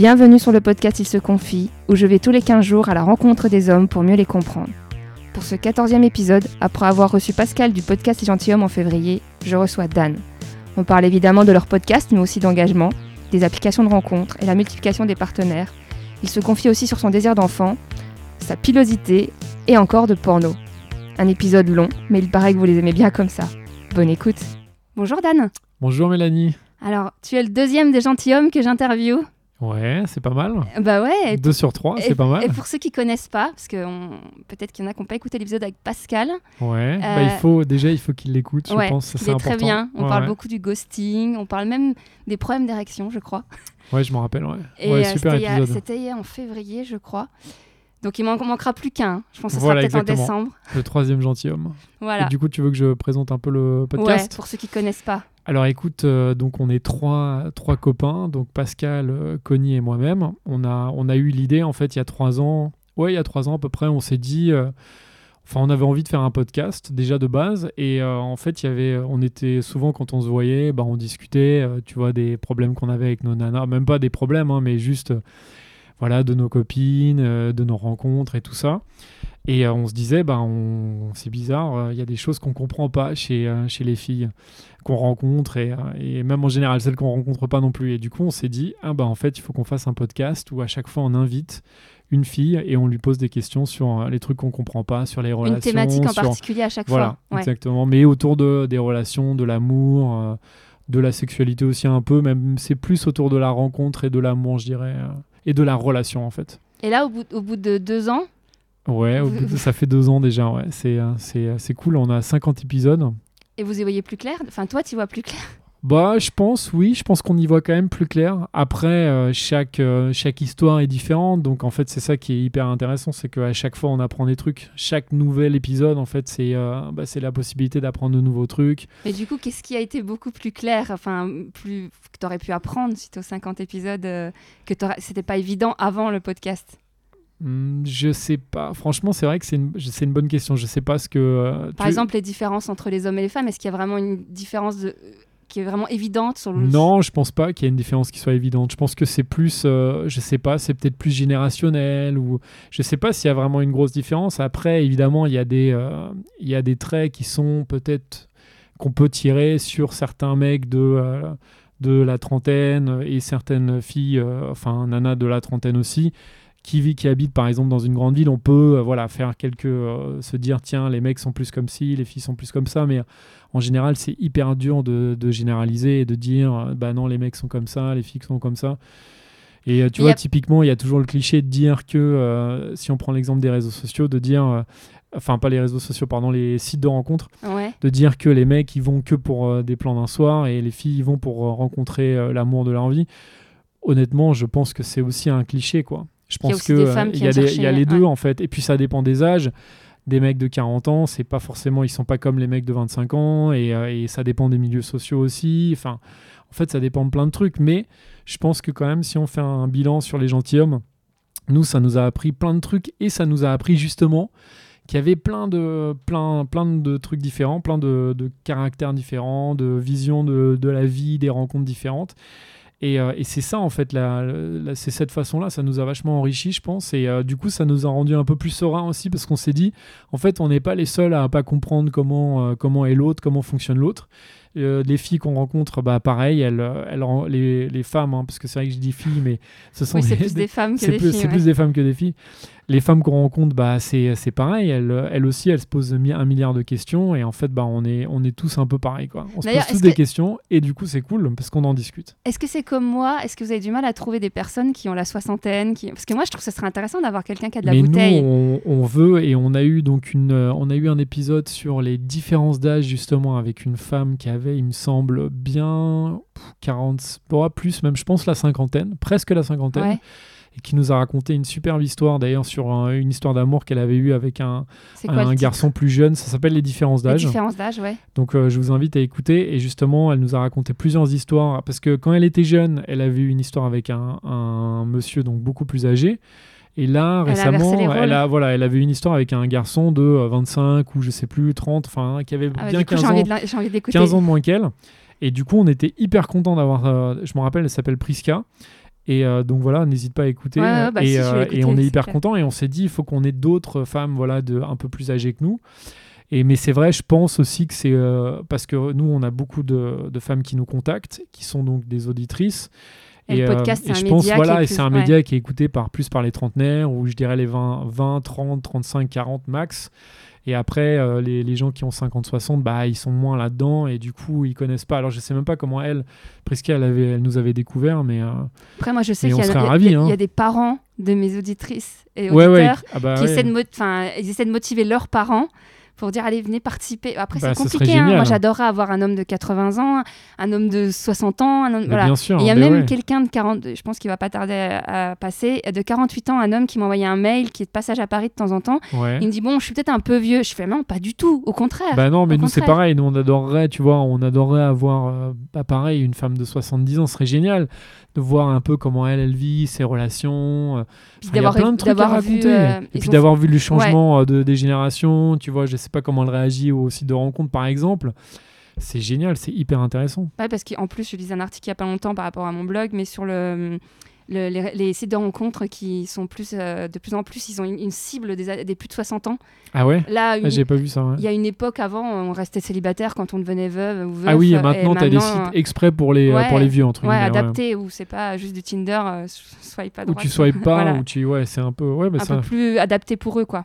Bienvenue sur le podcast Il se confie, où je vais tous les 15 jours à la rencontre des hommes pour mieux les comprendre. Pour ce 14e épisode, après avoir reçu Pascal du podcast Les Gentilhommes en février, je reçois Dan. On parle évidemment de leur podcast, mais aussi d'engagement, des applications de rencontres et la multiplication des partenaires. Il se confie aussi sur son désir d'enfant, sa pilosité et encore de porno. Un épisode long, mais il paraît que vous les aimez bien comme ça. Bonne écoute. Bonjour Dan. Bonjour Mélanie. Alors, tu es le deuxième des gentilshommes que j'interviewe. Ouais, c'est pas mal. Bah ouais. Deux sur trois, c'est pas mal. Et pour ceux qui connaissent pas, parce que peut-être qu'il y en a qui n'ont pas écouté l'épisode avec Pascal. Ouais. Bah, il Euh, faut déjà il faut qu'ils l'écoutent. ouais, je pense il c'est est important. très bien. On Ouais, parle ouais. beaucoup du ghosting, on parle même des problèmes d'érection, je crois. Ouais, je m'en rappelle. Ouais. Et ouais, euh, super c'était il épisode. Hier en février, je crois. Donc il m'en manquera plus qu'un. Je pense que ce Voilà, sera peut-être en décembre. Le troisième gentilhomme. Voilà. Et du coup, tu veux que je présente un peu le Ouais, podcast? pour ceux qui connaissent pas. Alors écoute, euh, donc on est trois, copains, donc Pascal, euh, Connie et moi-même. On a, eu l'idée en fait il y a trois ans. Ouais, il y a trois ans à peu près, on s'est dit. euh, Enfin, on avait envie de faire un podcast déjà de base et en fait, il y avait, on était souvent quand on se voyait, bah, on discutait, tu vois, des problèmes qu'on avait avec nos nanas, même pas des problèmes, hein, mais juste, voilà, de nos copines, de nos rencontres et tout ça. Et on se disait, bah, c'est bizarre, il y a des choses qu'on comprend pas chez les filles qu'on rencontre et, euh, et même en général celles qu'on rencontre pas non plus. Et du coup, on s'est dit, ah bah en fait, il faut qu'on fasse un podcast où à chaque fois on invite une fille et on lui pose des questions sur euh, les trucs qu'on comprend pas, sur les relations. Une thématique en sur- particulier à chaque Voilà, fois. Ouais. exactement. Mais autour de, des relations, de l'amour, euh, de la sexualité aussi un peu, même c'est plus autour de la rencontre et de l'amour, je dirais, euh, et de la relation en fait. Et là, au bout, au bout de deux ans, Ouais, ça fait deux ans déjà, ouais. C'est cool, on a 50 épisodes. Et vous y voyez plus clair, enfin toi, tu vois plus clair? Bah, je pense, oui, je pense qu'on y voit quand même plus clair. Après, euh, chaque, euh, chaque histoire est différente, donc en fait, c'est ça qui est hyper intéressant, c'est qu'à chaque fois, on apprend des trucs. Chaque nouvel épisode, en fait, c'est, euh, bah, la possibilité d'apprendre de nouveaux trucs. Mais du coup, qu'est-ce qui a été beaucoup plus clair, enfin, plus que tu aurais pu apprendre suite aux 50 épisodes, euh, que c'était pas évident avant le podcast? Je sais pas. Franchement, c'est vrai que c'est une, bonne question. Je sais pas ce que. euh, Par tu- exemple, les différences entre les hommes et les femmes, est-ce qu'il y a vraiment une différence de- qui est vraiment évidente sur le... Non, je pense pas qu'il y ait une différence qui soit évidente. Je pense que c'est plus, euh, je sais pas, c'est peut-être plus générationnel ou je sais pas s'il y a vraiment une grosse différence. Après, évidemment, il y a des, euh, il y a des traits qui sont peut-être qu'on peut tirer sur certains mecs de de la trentaine et certaines filles, euh, enfin nana de la trentaine aussi. Qui vit, qui habite par exemple dans une grande ville, on peut euh, voilà faire quelques euh, se dire tiens les mecs sont plus comme ci, les filles sont plus comme ça, mais en général, c'est hyper dur de, de généraliser et de dire euh, bah non, les mecs sont comme ça, les filles sont comme ça. Et euh, tu vois, a- typiquement, il y a toujours le cliché de dire que, euh, si on prend l'exemple des réseaux sociaux, de dire, euh, enfin, pas les réseaux sociaux, pardon, les sites de rencontres, Ouais. de dire que les mecs, ils vont que pour euh, des plans d'un soir et les filles, ils vont pour euh, rencontrer euh, l'amour de leur vie. Honnêtement, je pense que c'est aussi un cliché, quoi. Je Il y a pense que euh, femmes qui il y a, y les deux ouais. en fait. Et puis ça dépend des âges. Des mecs de 40 ans, c'est pas forcément, ils sont pas comme les mecs de 25 ans. Et, euh, et ça dépend des milieux sociaux aussi. Enfin, en fait, ça dépend de plein de trucs. Mais je pense que quand même, si on fait un bilan sur les gentilshommes, nous, ça nous a appris plein de trucs et ça nous a appris justement qu'il y avait plein de, plein, plein de trucs différents, plein de, de caractères différents, de visions de, de la vie, des rencontres différentes. Et, euh, et c'est ça, en fait, la, la- c'est cette façon-là, ça nous a vachement enrichi, je pense. Et euh, du coup, ça nous a rendu un peu plus sereins aussi, parce qu'on s'est dit, en fait, on n'est pas les seuls à pas comprendre comment, euh, comment est l'autre, comment fonctionne l'autre. Euh, les filles qu'on rencontre, bah, pareil, elles, les, les femmes, hein, parce que c'est vrai que je dis filles, mais ce sont Oui, des- plus des femmes que des filles. c'est ouais. plus des femmes que des filles. Les femmes qu'on rencontre, bah, c'est, pareil. Elles, elles aussi, elles se posent un milliard de questions. Et en fait, bah, on, est, on est tous un peu pareil. Quoi. On se pose tous des que- questions. Et du coup, c'est cool parce qu'on en discute. Est-ce que c'est comme moi? Est-ce que vous avez du mal à trouver des personnes qui ont la soixantaine qui... Parce que moi, je trouve que ce serait intéressant d'avoir quelqu'un qui a de la Mais bouteille. nous, on, on veut. Et on a, eu donc une, euh, on a eu un épisode sur les différences d'âge, justement, avec une femme qui avait, il me semble, bien pff, 40, bon, plus même, je pense, la cinquantaine, presque la cinquantaine. Ouais. Et qui nous a raconté une superbe histoire, d'ailleurs, sur un- une histoire d'amour qu'elle avait eue avec un, quoi garçon plus jeune. Ça s'appelle Les différences d'âge. différence d'âge, ouais. Donc euh, je vous invite à écouter. Et justement, elle nous a raconté plusieurs histoires. Parce que quand elle était jeune, elle avait eu une histoire avec un, un monsieur donc beaucoup plus âgé. Et là, Elle a récemment, rôles. elle a, voilà, elle avait eu une histoire avec un garçon de euh, 25 ou je sais plus, 30, enfin, qui avait Ah bah, bien du coup, 15 j'ai ans, envie de la- j'ai envie d'écouter. 15 ans de moins qu'elle. Et du coup, on était hyper content d'avoir. euh, je me rappelle, elle s'appelle Priska. Et euh, donc voilà, n'hésite pas à écouter. Ouais, bah et, si, euh, écouter, et on est hyper content. Et on s'est dit, il faut qu'on ait d'autres femmes, voilà, de un peu plus âgées que nous. Et mais c'est vrai, je pense aussi que c'est euh, parce que nous, on a beaucoup de, de femmes qui nous contactent, qui sont donc des auditrices. Et le podcast, c'est et un je pense, média voilà, et c'est un ouais. média qui est écouté par plus par les trentenaires, ou je dirais les 20, 20 30, 35, 40 max. Et après, euh, les, les gens qui ont 50, 60, bah, ils sont moins là-dedans et du coup, ils connaissent pas. Alors, je sais même pas comment elle, Prisca, elle, avait, elle nous avait découvert, mais. euh, Après, moi, je sais qu'il y, hein. y a des parents de mes auditrices et auditeurs ouais. Ah bah, qui ouais. essaient de, ils essaient de motiver leurs parents pour dire allez venez participer. Après Bah, c'est ce serait compliqué. hein. génial. Moi j'adorerais avoir un homme de 80 ans, un homme de 60 ans, un homme Mais voilà. Bien sûr. Et il y a mais même ouais. quelqu'un de 40, je pense qu'il va pas tarder à, à passer, de 48 ans, un homme qui m'a envoyé un mail qui est de passage à Paris de temps en temps. Ouais. Il me dit bon, je suis peut-être un peu vieux. Je fais non, pas du tout, au contraire. Bah non, mais nous c'est pareil. Nous on adorerait, tu vois, on adorerait avoir, euh, bah pareil, une femme de 70 ans, ce serait génial de voir un peu comment elle, elle vit, ses relations. euh, enfin, il y a plein de trucs à vu, raconter. euh, Et puis d'avoir vu le changement euh, de, des générations, tu vois, je sais pas comment elle réagit au site de rencontre par exemple. C'est génial, c'est hyper intéressant. Ouais, parce qu'en plus, je lisais un article il y a pas longtemps par rapport à mon blog, mais sur le, le- les, les sites de rencontres qui sont plus, euh, de plus en plus, ils ont une, une cible des, des plus de 60 ans. Ah ouais? Là, Ah, J'ai pas vu ça. ouais. il y a une époque avant, on restait célibataire quand on devenait veuve ou veuf. Ah oui, et euh, maintenant t'as des maintenant, sites exprès pour les, euh, ouais, pour les vieux entre Ouais, guillemets. ouais. adaptés, où c'est pas juste du Tinder, euh, swipe à droite. tu swipes pas, Voilà. où tu. Ouais, c'est un peu. Ouais, mais un peu plus adapté pour eux, quoi.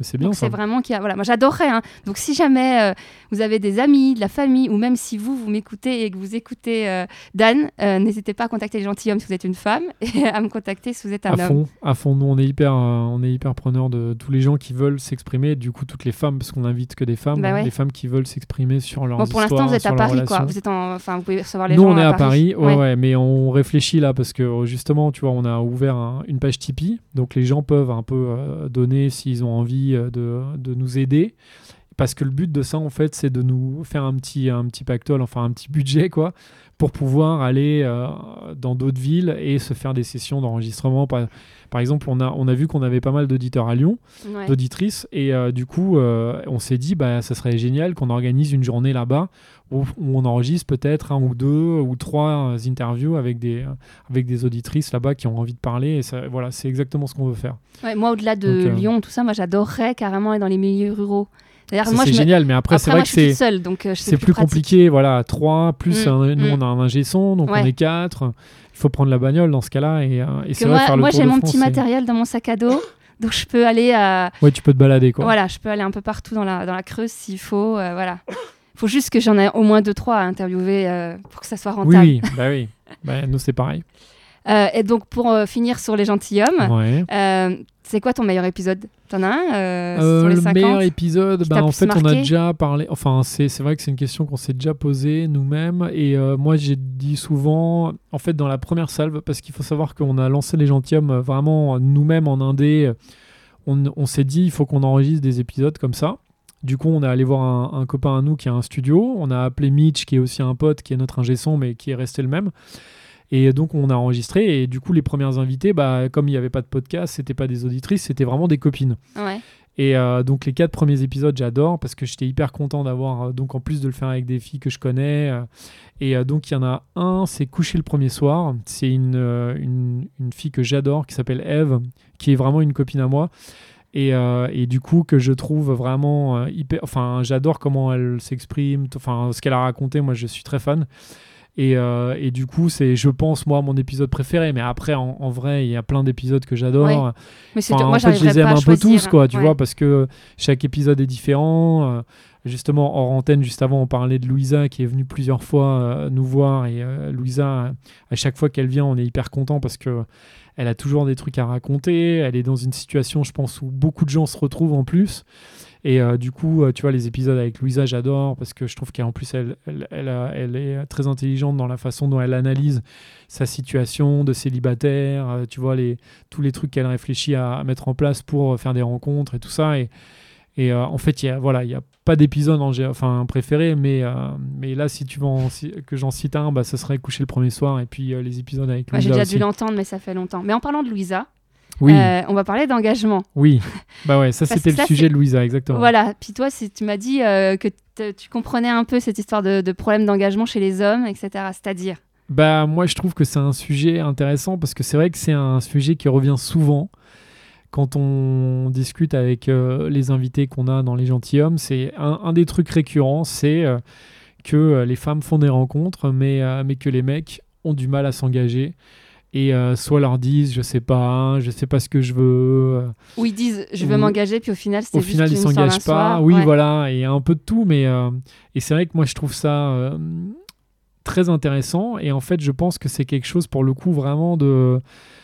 C'est bien c'est vraiment qu'il y a... Voilà, moi j'adorerais. hein. Donc si jamais euh, vous avez des amis, de la famille, ou même si vous, vous m'écoutez et que vous écoutez euh, Dan, euh, n'hésitez pas à contacter les gentilshommes si vous êtes une femme et à me contacter si vous êtes un À homme. fond, à fond. Nous, on est hyper, on est hyper preneurs de tous les gens qui veulent s'exprimer. Du coup, toutes les femmes, parce qu'on n'invite que des femmes, Bah ouais. les femmes qui veulent s'exprimer sur leurs Bon, pour l'instant, vous êtes à Paris, quoi. Vous êtes en... enfin, vous pouvez recevoir les Nous, gens on est à Paris, ouais, Ouais. ouais, mais on réfléchit là parce que justement, tu vois, on a ouvert un- une page Tipeee, donc les gens peuvent un peu donner s'ils ont envie euh, de, nous aider. Parce que le but de ça, en fait, c'est de nous faire un petit, un petit pactole, enfin un petit budget, quoi, pour pouvoir aller euh, dans d'autres villes et se faire des sessions d'enregistrement. Par, par exemple, on a, on a vu qu'on avait pas mal d'auditeurs à Lyon, Ouais. d'auditrices, et euh, du coup, euh, on s'est dit, bah, ça serait génial qu'on organise une journée là-bas où, où on enregistre peut-être un ou deux ou trois interviews avec des, avec des auditrices là-bas qui ont envie de parler. Et ça, voilà, c'est exactement ce qu'on veut faire. Ouais, moi, au-delà de Donc, Lyon, tout ça, moi j'adorerais carrément aller dans les milieux ruraux. C'est génial, mais après, c'est Après, vrai moi, que c'est. seule, donc euh, C'est plus, pratique. compliqué, voilà, trois, plus Mm, un- nous mm. on a un ingé son, donc Ouais. on est quatre. Il faut prendre la bagnole dans ce cas-là et, euh, et c'est vrai moi, faire le moi j'ai mon France, petit c'est- matériel dans mon sac à dos, donc je peux aller à, Ouais, tu peux te balader quoi. Voilà, je peux aller un peu partout dans la, dans la Creuse s'il faut. euh, voilà. faut juste que j'en ai au moins deux, trois à interviewer euh, pour que ça soit Oui, rentable. oui, bah oui. Bah, nous c'est pareil. Euh, et donc, pour euh, finir sur les gentilshommes, Ouais. euh, c'est quoi ton meilleur épisode? T'en as un sur les le 50 meilleur épisode, bah, en fait, on a déjà parlé. Enfin, c'est vrai que c'est une question qu'on s'est déjà posée nous-mêmes. Et moi, j'ai dit souvent, en fait, dans la première salve, parce qu'il faut savoir qu'on a lancé les gentilshommes vraiment nous-mêmes en indé. On, on s'est dit, il faut qu'on enregistre des épisodes comme ça. Du coup, on est allé voir un, un copain à nous qui a un studio. On a appelé Mitch, qui est aussi un pote, qui est notre ingé son, mais qui est resté le même. Et donc, on a enregistré. Et du coup, les premières invitées, bah, comme il n'y avait pas de podcast, c'était pas des auditrices, c'était vraiment des copines. Ouais. Et euh, donc les quatre premiers épisodes, j'adore parce que j'étais hyper content d'avoir, euh, donc en plus de le faire avec des filles que je connais. euh, et donc il y en a un, c'est Coucher le premier soir. C'est une, une, une fille que j'adore qui s'appelle Eve, qui est vraiment une copine à moi. Et, et du coup que je trouve vraiment hyper... Enfin j'adore comment elle s'exprime, enfin ce qu'elle a raconté, moi je suis très fan. Et, euh, et du coup, c'est, je pense, moi, mon épisode préféré. Mais après, en, en vrai, il y a plein d'épisodes que j'adore. Ouais. Mais c'est Enfin, moi, en fait, je les aime un peu tous, quoi, tu ouais. vois, parce que chaque épisode est différent. Euh, justement, hors antenne, juste avant, on parlait de Louisa qui est venue plusieurs fois euh, nous voir. Et Louisa, à chaque fois qu'elle vient, on est hyper content parce que elle a toujours des trucs à raconter. Elle est dans une situation, je pense, où beaucoup de gens se retrouvent en plus. Et euh, du coup, euh, tu vois, les épisodes avec Louisa, j'adore parce que je trouve qu'en plus, elle, elle, elle, a- elle est très intelligente dans la façon dont elle analyse sa situation de célibataire, euh, tu vois, les, tous les trucs qu'elle réfléchit à, à mettre en place pour faire des rencontres et tout ça. Et, et euh, en fait, il y a, voilà, il n'y a pas d'épisode enfin, préféré, mais, euh, mais là, si tu veux en que j'en cite un, bah, ça serait Coucher le premier soir et puis euh, les épisodes avec Ouais, J'ai Louisa déjà aussi. dû l'entendre, mais ça fait longtemps. Mais en parlant de Louisa, Oui, euh, on va parler d'engagement. oui. Bah ouais, ça c'était le ça, sujet Louisa, exactement. Voilà. Puis toi, tu m'as dit euh, que tu comprenais un peu cette histoire de, de problème d'engagement chez les hommes, etc. C'est-à-dire? Bah moi je trouve que c'est un sujet intéressant parce que c'est vrai que c'est un sujet qui revient souvent quand on discute avec euh, les invités qu'on a dans les gentilshommes. C'est un, des trucs récurrents, c'est que les femmes font des rencontres, mais, mais que les mecs ont du mal à s'engager et soit leur disent je sais pas hein, je sais pas ce que je veux ou ils disent je veux m'engager puis au final c'est au final ils s'engagent pas. oui voilà et un peu de tout mais et c'est vrai que moi je trouve ça très intéressant. Et en fait je pense que c'est quelque chose pour le coup vraiment de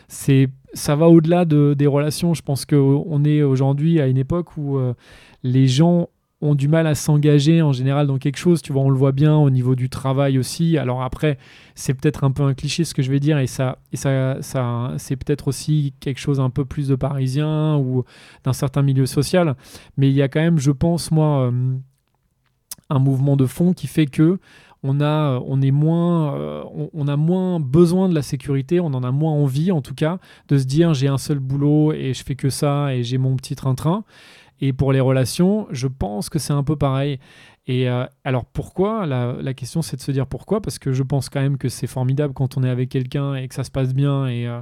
c'est ça va au-delà de, des relations. Je pense qu'on est aujourd'hui à une époque où euh, les gens ont du mal à s'engager en général dans quelque chose tu vois on le voit bien au niveau du travail aussi alors après c'est peut-être un peu un cliché ce que je vais dire et ça ça, ça c'est peut-être aussi quelque chose un peu plus de parisien ou d'un certain milieu social mais il y a quand même je pense moi euh, un mouvement de fond qui fait que on a, on est moins, euh, on, a moins besoin de la sécurité, on en a moins envie en tout cas de se dire j'ai un seul boulot et je fais que ça et j'ai mon petit train-train. Et pour les relations, je pense que c'est un peu pareil. Et euh, alors pourquoi? La, question c'est de se dire pourquoi Parce que je pense quand même que c'est formidable quand on est avec quelqu'un et que ça se passe bien. Et, euh,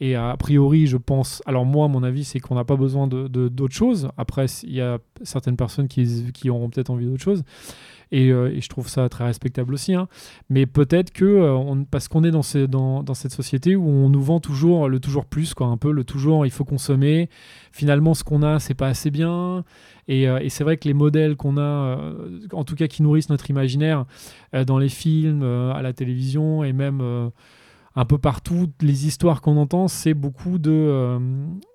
et a priori, je pense. Alors moi, mon avis, c'est qu'on n'a pas besoin de d'autres choses. Après, il y a certaines personnes qui, qui auront peut-être envie d'autre chose. Euh, et, je trouve ça très respectable aussi. Hein. Mais peut-être que, euh, parce qu'on est dans, cette société où on nous vend toujours le toujours plus, quoi, un peu le toujours il faut consommer. Finalement, ce qu'on a, c'est pas assez bien. Et, euh, et c'est vrai que les modèles qu'on a, en tout cas qui nourrissent notre imaginaire dans les films, à la télévision et même un peu partout, les histoires qu'on entend, c'est beaucoup de euh,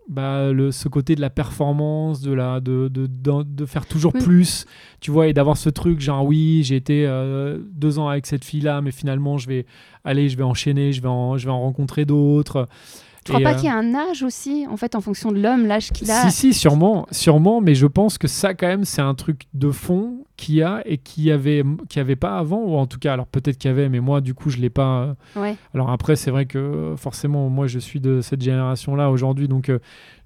bah, le, ce côté de la performance, de, la, de, de, de, faire toujours plus, tu vois, et d'avoir ce truc genre oui, j'ai été euh, deux ans avec cette fille-là, mais finalement je vais aller, je vais enchaîner, je vais en, je vais en rencontrer d'autres. Tu crois pas euh, qu'il y a un âge aussi, en fait, en fonction de l'homme, l'âge qu'il a? Si, si, sûrement, sûrement, mais je pense que ça, quand même, c'est un truc de fond qu'il y a et qui avait, qui avait pas avant, ou en tout cas, alors peut-être qu'il y avait, mais moi, du coup, je l'ai pas. Ouais. Alors après, c'est vrai que forcément, moi, je suis de cette génération-là aujourd'hui, donc euh,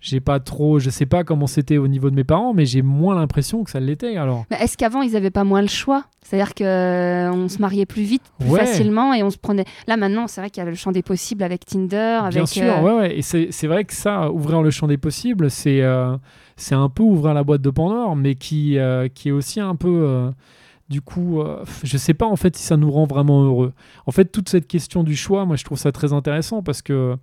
j'ai pas trop, je sais pas comment c'était au niveau de mes parents, mais j'ai moins l'impression que ça l'était. Alors. Est-ce qu'avant ils avaient pas moins le choix? C'est-à-dire que euh, on se mariait plus vite, plus facilement, et on se prenait. Là maintenant, c'est vrai qu'il y avait le champ des possibles avec Tinder, avec. Bien sûr, euh, ouais, ouais. Et c'est vrai que ça, ouvrir le champ des possibles, c'est euh, c'est un peu ouvrir la boîte de Pandore, mais qui qui est aussi un peu du coup, je sais pas en fait si ça nous rend vraiment heureux. En fait, toute cette question du choix, moi je trouve ça très intéressant parce que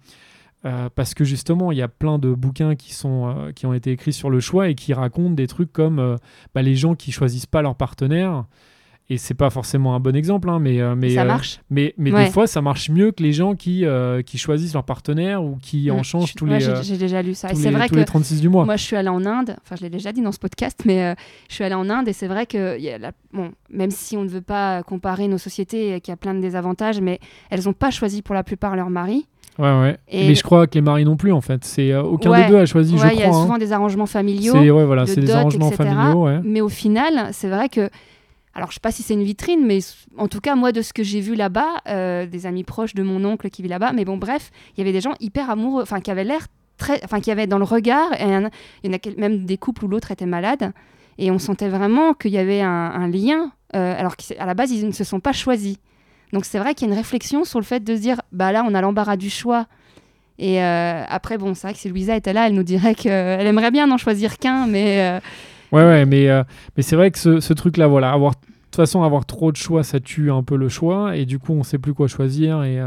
euh, parce que justement, il y a plein de bouquins qui, sont, euh, qui ont été écrits sur le choix et qui racontent des trucs comme euh, bah, les gens qui choisissent pas leur partenaire. Et c'est pas forcément un bon exemple, hein, mais, mais, ça marche. mais, mais des fois, ça marche mieux que les gens qui, qui choisissent leur partenaire ou qui en changent tous les. J'ai déjà lu ça. c'est vrai que les 36 du mois. Moi, je suis allée en Inde. Enfin, je l'ai déjà dit dans ce podcast, mais je suis allée en Inde et c'est vrai que y a la... bon, même si on ne veut pas comparer nos sociétés, y a plein de désavantages, mais elles n'ont pas choisi pour la plupart leur mari. Ouais, ouais. Mais je crois que les maris non plus, en fait. C'est euh, aucun des deux a choisi, je crois. Il y a souvent hein. des arrangements familiaux. C'est ouais, voilà, des arrangements familiaux. Mais au final, c'est vrai que. Alors, je sais pas si c'est une vitrine, mais en tout cas, moi, de ce que j'ai vu là-bas, euh, des amis proches de mon oncle qui vit là-bas, mais bon, bref, il y avait des gens hyper amoureux, enfin, qui avaient l'air très. Enfin, qui avaient dans le regard, et il y en a même des couples où l'autre était malade, et on sentait vraiment qu'il y avait un, lien, euh, alors qu'à la base, ils ne se sont pas choisis. Donc c'est vrai qu'il y a une réflexion sur le fait de se dire, bah là, on a l'embarras du choix. Et euh, après, bon, c'est vrai que si Louisa était là, elle nous dirait qu'elle aimerait bien n'en choisir qu'un, mais... Euh, ouais, ouais, mais, euh, mais c'est vrai que ce, truc-là, voilà, avoir... De toute façon, avoir trop de choix, ça tue un peu le choix, et du coup, on sait plus quoi choisir, et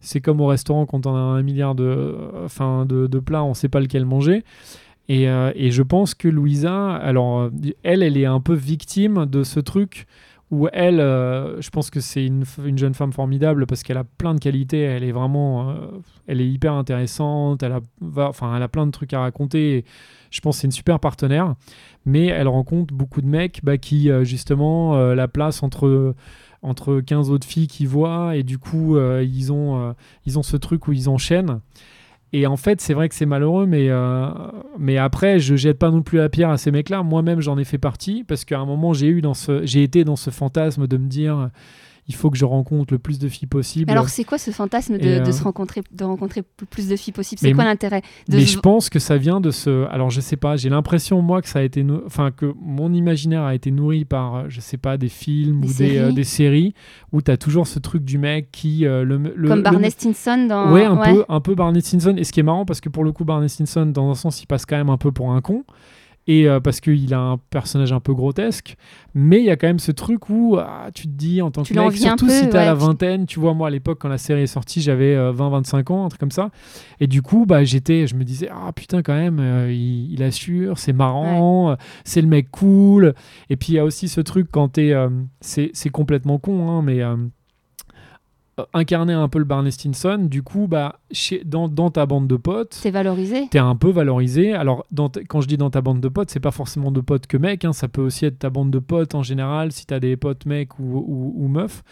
c'est comme au restaurant quand on a un milliard de, enfin, de, plats, on sait pas lequel manger. Et, et, je pense que Louisa, alors, elle, elle est un peu victime de ce truc où elle, euh, je pense que c'est une, jeune femme formidable parce qu'elle a plein de qualités, elle est vraiment, euh, elle est hyper intéressante, elle a, enfin, elle a plein de trucs à raconter. je pense que c'est une super partenaire, mais elle rencontre beaucoup de mecs bah, qui euh, justement la place entre entre 15 autres filles qui voient et du coup ils ont ils ont ce truc où ils enchaînent et en fait, c'est vrai que c'est malheureux, mais, euh, mais après, je jette pas non plus la pierre à ces mecs-là. Moi-même, j'en ai fait partie parce qu'à un moment, j'ai été dans ce fantasme de me dire, il faut que je rencontre le plus de filles possible. Alors, c'est quoi ce fantasme de, euh, se rencontrer, de rencontrer plus de filles possible? C'est quoi l'intérêt Mais se- je pense que ça vient de ce. Alors, je sais pas, j'ai l'impression, moi, que ça a été. nou- Enfin, que mon imaginaire a été nourri par, euh, je sais pas, des films Des ou des, euh, séries. des séries où tu as toujours ce truc du mec qui. euh, le, le- Comme le- Barney Stinson dans. Ouais, un, Peu, un peu Barney Stinson. Et ce qui est marrant, parce que pour le coup, Barney Stinson, dans un sens, il passe quand même un peu pour un con. Et euh, parce qu'il a un personnage un peu grotesque. Mais il y a quand même ce truc où ah, tu te dis, en tant Tu que mec, surtout peu, si t'es à ouais, la vingtaine, tu vois, moi à l'époque, quand la série est sortie, j'avais 20-25 ans, un truc comme ça. Et du coup, bah, j'étais, je me disais, ah putain, quand même, euh, il, il assure, c'est marrant, euh, c'est le mec cool. Et puis il y a aussi ce truc quand t'es. euh, c'est c'est complètement con, hein, mais. Euh, incarner un peu le Barney Stinson, du coup, bah, chez, dans, dans ta bande de potes, C'est valorisé. t'es un peu valorisé. Alors, dans quand je dis dans ta bande de potes, c'est pas forcément de potes que mecs, hein, ça peut aussi être ta bande de potes en général, si t'as des potes mecs ou, ou, ou meufs.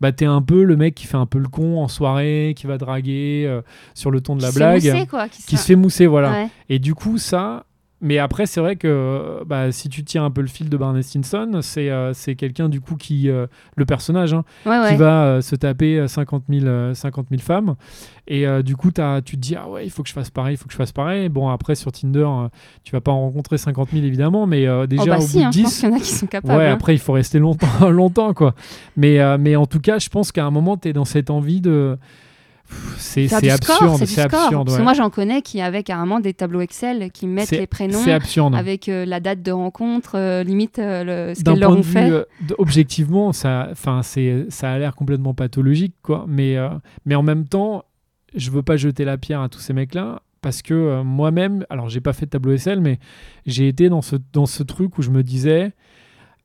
Bah, t'es un peu le mec qui fait un peu le con en soirée, qui va draguer euh, sur le ton de la Qui se blague, fait mousser, quoi. Qui, qui se fait mousser, voilà. Ouais. Et du coup, ça. Mais après, c'est vrai que bah, si tu tiens un peu le fil de Barney Stinson, c'est euh, quelqu'un du coup qui. euh, le personnage, hein, Ouais, ouais. qui va euh, se taper euh, 50 000, euh, 50 000 femmes. Et euh, du coup, t'as- tu te dis, ah ouais, il faut que je fasse pareil, il faut que je fasse pareil. Bon, après, sur Tinder, tu vas pas en rencontrer 50 000 évidemment, mais euh, déjà oh, bah au si, bout hein, de je pense 10. qu'il y en a qui sont capables. Ouais, hein. après, il faut rester longtemps, longtemps quoi. Mais, mais en tout cas, je pense qu'à un moment, tu es dans cette envie de. C'est absurde, c'est absurde. Parce que moi, j'en connais qui avaient carrément des tableaux Excel qui mettent les prénoms avec euh, la date de rencontre, euh, limite euh, le, ce qu'elles leur ont vue fait. d- objectivement ça enfin c'est ça a l'air complètement pathologique quoi mais mais en même temps je veux pas jeter la pierre à tous ces mecs là parce que moi-même alors j'ai pas fait de tableau Excel mais j'ai été dans ce dans ce truc où je me disais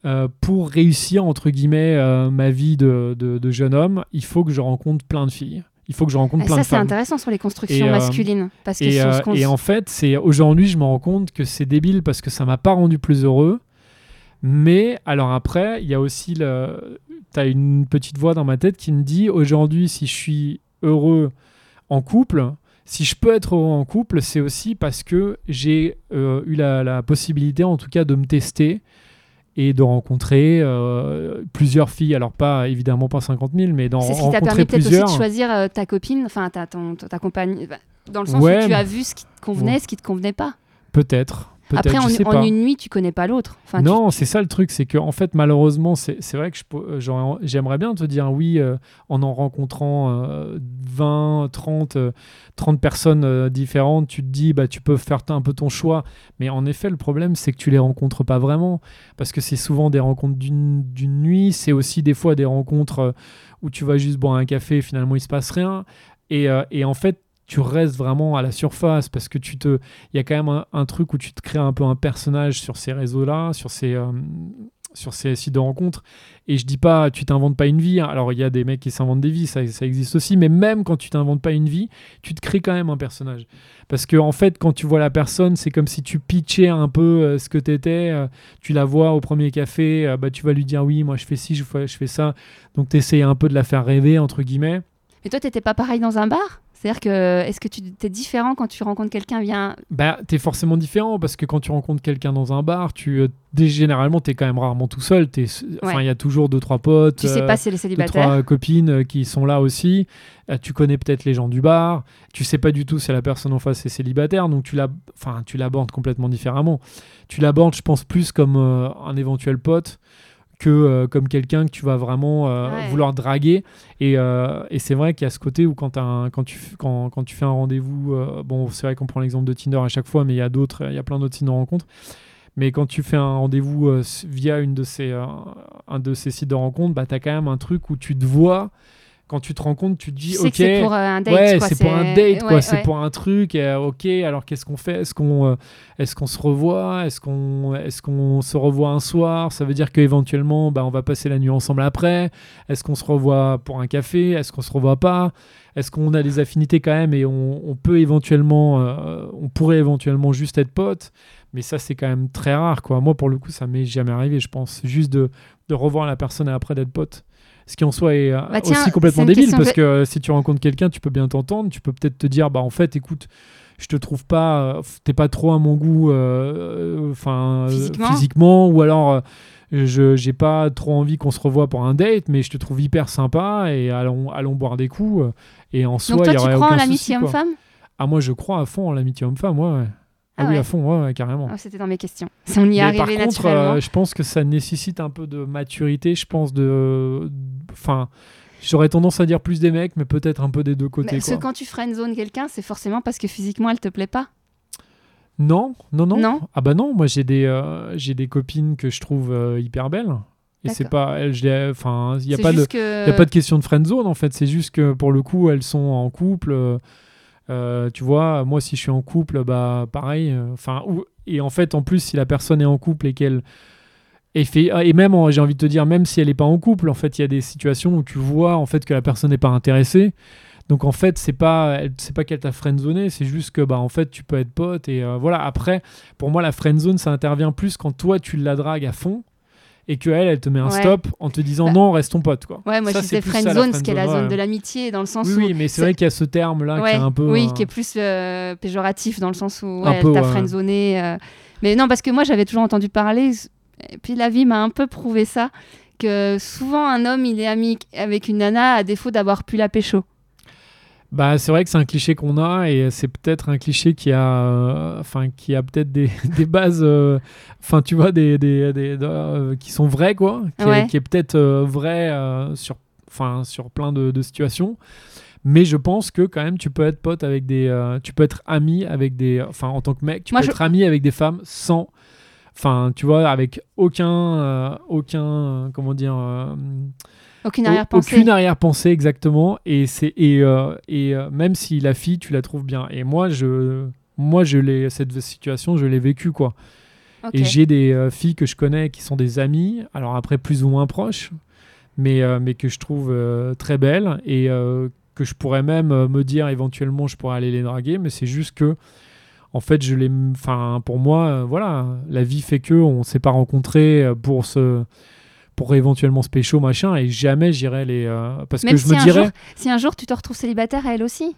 euh, pour réussir entre guillemets euh, ma vie de, de, de jeune homme il faut que je rencontre plein de filles il faut que je rencontre Et plein ça, de c'est femmes intéressant sur les constructions Et, euh, masculines. Parce que et, euh, ce qu'on- et en fait, c'est aujourd'hui, je me rends compte que c'est débile parce que ça m'a pas rendu plus heureux. Mais alors après, il y a aussi le. T'as une petite voix dans ma tête qui me dit aujourd'hui, si je suis heureux en couple, si je peux être heureux en couple, c'est aussi parce que j'ai euh, eu la, la possibilité, en tout cas, de me tester et de rencontrer euh, plusieurs filles. Alors pas évidemment pas 50 000, mais d'en c'est ce qui t'a rencontrer permis peut-être aussi plusieurs. de choisir euh, ta copine, enfin ta, ton- ta compagne, bah, dans le sens Ouais, où tu as vu ce qui te convenait, ce qui te convenait pas. Peut-être. Après, en, une nuit, tu connais pas l'autre. Enfin, tu- non, c'est ça le truc, c'est que en fait, malheureusement, c'est vrai que euh, j'aimerais bien te dire oui euh, en en rencontrant euh, 20, 30, euh, 30 personnes euh, différentes, tu te dis bah tu peux faire un peu ton choix, mais en effet, le problème c'est que tu les rencontres pas vraiment. Parce que c'est souvent des rencontres d'une d'une nuit, c'est aussi des fois des rencontres où tu vas juste boire un café, et finalement il se passe rien. Et, euh, et en fait tu restes vraiment à la surface parce que tu te il y a quand même un, truc où tu te crées un peu un personnage sur ces réseaux-là, sur ces, euh, sur ces sites de rencontres. Et je dis pas, tu t'inventes pas une vie. hein. Alors, il y a des mecs qui s'inventent des vies, ça, existe aussi. Mais même quand tu t'inventes pas une vie, tu te crées quand même un personnage. Parce que, en fait, quand tu vois la personne, c'est comme si tu pitchais un peu euh, ce que tu étais. tu la vois au premier café, euh, bah, tu vas lui dire oui, moi je fais ci, je fais, je fais ça. Donc, tu essayes un peu de la faire rêver, entre guillemets. Mais toi, t'étais pas pareil dans un bar? C'est-à-dire que est-ce que tu es différent quand tu rencontres quelqu'un via Bah, t'es forcément différent parce que quand tu rencontres quelqu'un dans un bar, tu euh, dé- généralement t'es quand même rarement tout seul. T'es, enfin, il y a toujours deux trois potes, Tu sais euh, pas si elle est deux trois copines euh, qui sont là aussi. Tu connais peut-être les gens du bar. Tu sais pas du tout si la personne en face est célibataire, donc tu la, enfin, tu l'abordes complètement différemment. Tu l'abordes, je pense, plus comme euh, un éventuel pote que euh, comme quelqu'un que tu vas vraiment euh, Ouais. vouloir draguer. Et, euh, et c'est vrai qu'il y a ce côté où quand, t'as un- quand, tu, quand, quand tu fais un rendez-vous, bon, c'est vrai qu'on prend l'exemple de Tinder à chaque fois, mais il y a d'autres, il y a plein d'autres sites de rencontres. Mais quand tu fais un rendez-vous via une de ces, un de ces sites de rencontres, bah, tu as quand même un truc où tu te vois, quand tu te rends compte, tu te dis, ok, c'est pour euh, un date. ouais, c'est pour un date, quoi. ouais, c'est ouais. pour un truc. et, ok, alors qu'est-ce qu'on fait? Est-ce qu'on euh, est-ce qu'on se revoit? Est-ce qu'on est-ce qu'on se revoit un soir? Ça veut dire qu'éventuellement, bah, on va passer la nuit ensemble après. Est-ce qu'on se revoit pour un café? Est-ce qu'on se revoit pas? Est-ce qu'on a des affinités quand même? Et on, on peut éventuellement, euh, on pourrait éventuellement juste être potes mais ça, c'est quand même très rare, quoi. Moi, pour le coup, ça m'est jamais arrivé, je pense. Juste de, de revoir la personne et après d'être pote. Ce qui en soi est euh, Bah tiens, aussi complètement débile parce que- euh, si tu rencontres quelqu'un, tu peux bien t'entendre. Tu peux peut-être te dire, bah en fait, écoute, je te trouve pas, euh, t'es pas trop à mon goût, euh, enfin Physiquement physiquement, ou alors je j'ai pas trop envie qu'on se revoie pour un date, mais je te trouve hyper sympa et allons allons boire des coups. et en soi, Donc il y tu aurait crois en l'amitié homme-femme? Ah moi, je crois à fond en l'amitié homme-femme, ouais. ouais. Ah, Ah oui, ouais. à fond, ouais, ouais, carrément. Oh, C'était dans mes questions. On y est arrivé par contre, naturellement. euh, je pense que ça nécessite un peu de maturité, je pense de, enfin, j'aurais tendance à dire plus des mecs, mais peut-être un peu des deux côtés. parce que quand tu friendzone quelqu'un, c'est forcément parce que physiquement elle te plaît pas. Non, non, non, Non Ah bah non, moi j'ai des, euh, j'ai des copines que je trouve euh, hyper belles. Et c'est pas, enfin, il y a pas de, juste que. y a pas de question de friend zone en fait. C'est juste que pour le coup, elles sont en couple. euh, euh, tu vois, moi si je suis en couple, bah pareil. euh, Enfin, et en fait, en plus, si la personne est en couple et qu'elle et fait et même j'ai envie de te dire même si elle n'est pas en couple en fait il y a des situations où tu vois en fait que la personne n'est pas intéressée donc en fait c'est pas c'est pas qu'elle t'a friendzoné c'est juste que bah en fait tu peux être pote et euh, voilà après pour moi la friendzone ça intervient plus quand toi tu la dragues à fond et que elle elle te met un Ouais. stop en te disant Bah, non restons potes quoi Ouais, moi Ça, je c'est disais la friendzone, ce qui est la zone ouais. de l'amitié, dans le sens oui, où. oui, mais c'est vrai qu'il y a ce terme-là qui est un peu. oui, euh, qui est plus euh, péjoratif dans le sens où ouais, peu, elle t'a ouais. friendzoné. euh. Mais non, parce que moi j'avais toujours entendu parler, et puis la vie m'a un peu prouvé ça, que souvent un homme il est ami avec une nana à défaut d'avoir pu la pécho. Bah, c'est vrai que c'est un cliché qu'on a et c'est peut-être un cliché qui a, euh, enfin, qui a peut-être des, des bases, euh, enfin, tu vois, des, des, des- euh, qui sont vraies quoi, qui, est- Ouais. qui est peut-être euh, vrai sur, enfin, sur plein de, de situations. Mais je pense que quand même, tu peux être pote avec des, tu peux être ami avec des, enfin, en tant que mec, tu Moi, peux je- être ami avec des femmes sans, enfin, tu vois, avec aucun, aucun, comment dire. Aucune au- arrière-pensée. Aucune arrière-pensée, exactement. Et, c'est, et, euh, et euh, même si la fille, tu la trouves bien. Et moi, je, moi je l'ai, cette situation, je l'ai vécue, quoi. Et j'ai des euh, filles que je connais qui sont des amies, alors après plus ou moins proches, mais, mais que je trouve très belles et que je pourrais même me dire éventuellement je pourrais aller les draguer, mais c'est juste que en fait je les, enfin pour moi euh, voilà, la vie fait que on s'est pas rencontrés pour se pour éventuellement se pécho machin et jamais j'irai les euh, parce Même que je si me dirais jour- Si un jour tu te retrouves célibataire, elle aussi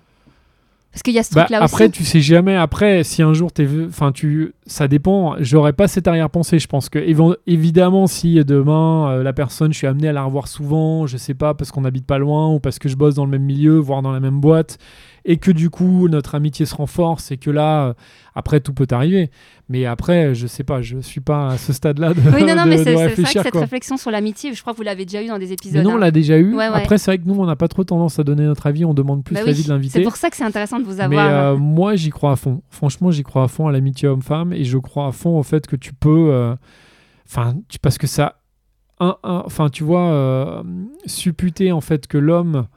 Parce qu'il y a ce Bah, truc-là après, aussi. tu sais jamais. Après, si un jour t'es, enfin, tu, ça dépend. J'aurais pas cette arrière-pensée. Je pense que évi- évidemment, si demain euh, la personne, je suis amené à la revoir souvent, je sais pas parce qu'on habite pas loin ou parce que je bosse dans le même milieu, voire dans la même boîte, et que du coup notre amitié se renforce et que là, euh, après tout peut arriver. Mais après, je sais pas. Je suis pas à ce stade-là de, Oui, non, non, de- mais c'est vrai que cette quoi. réflexion sur l'amitié, je crois que vous l'avez déjà eu dans des Mais épisodes. non, on hein. l'a déjà eu. Ouais, ouais. Après, c'est vrai que nous, on n'a pas trop tendance à donner notre avis. On demande plus Bah l'avis oui, de l'invité. C'est pour ça que c'est intéressant de vous Mais avoir. euh, moi, j'y crois à fond. Franchement, j'y crois à fond à l'amitié homme-femme et je crois à fond au fait que tu peux. euh, Enfin, parce que ça. un- un- Enfin, tu vois, euh, supputer en fait que l'homme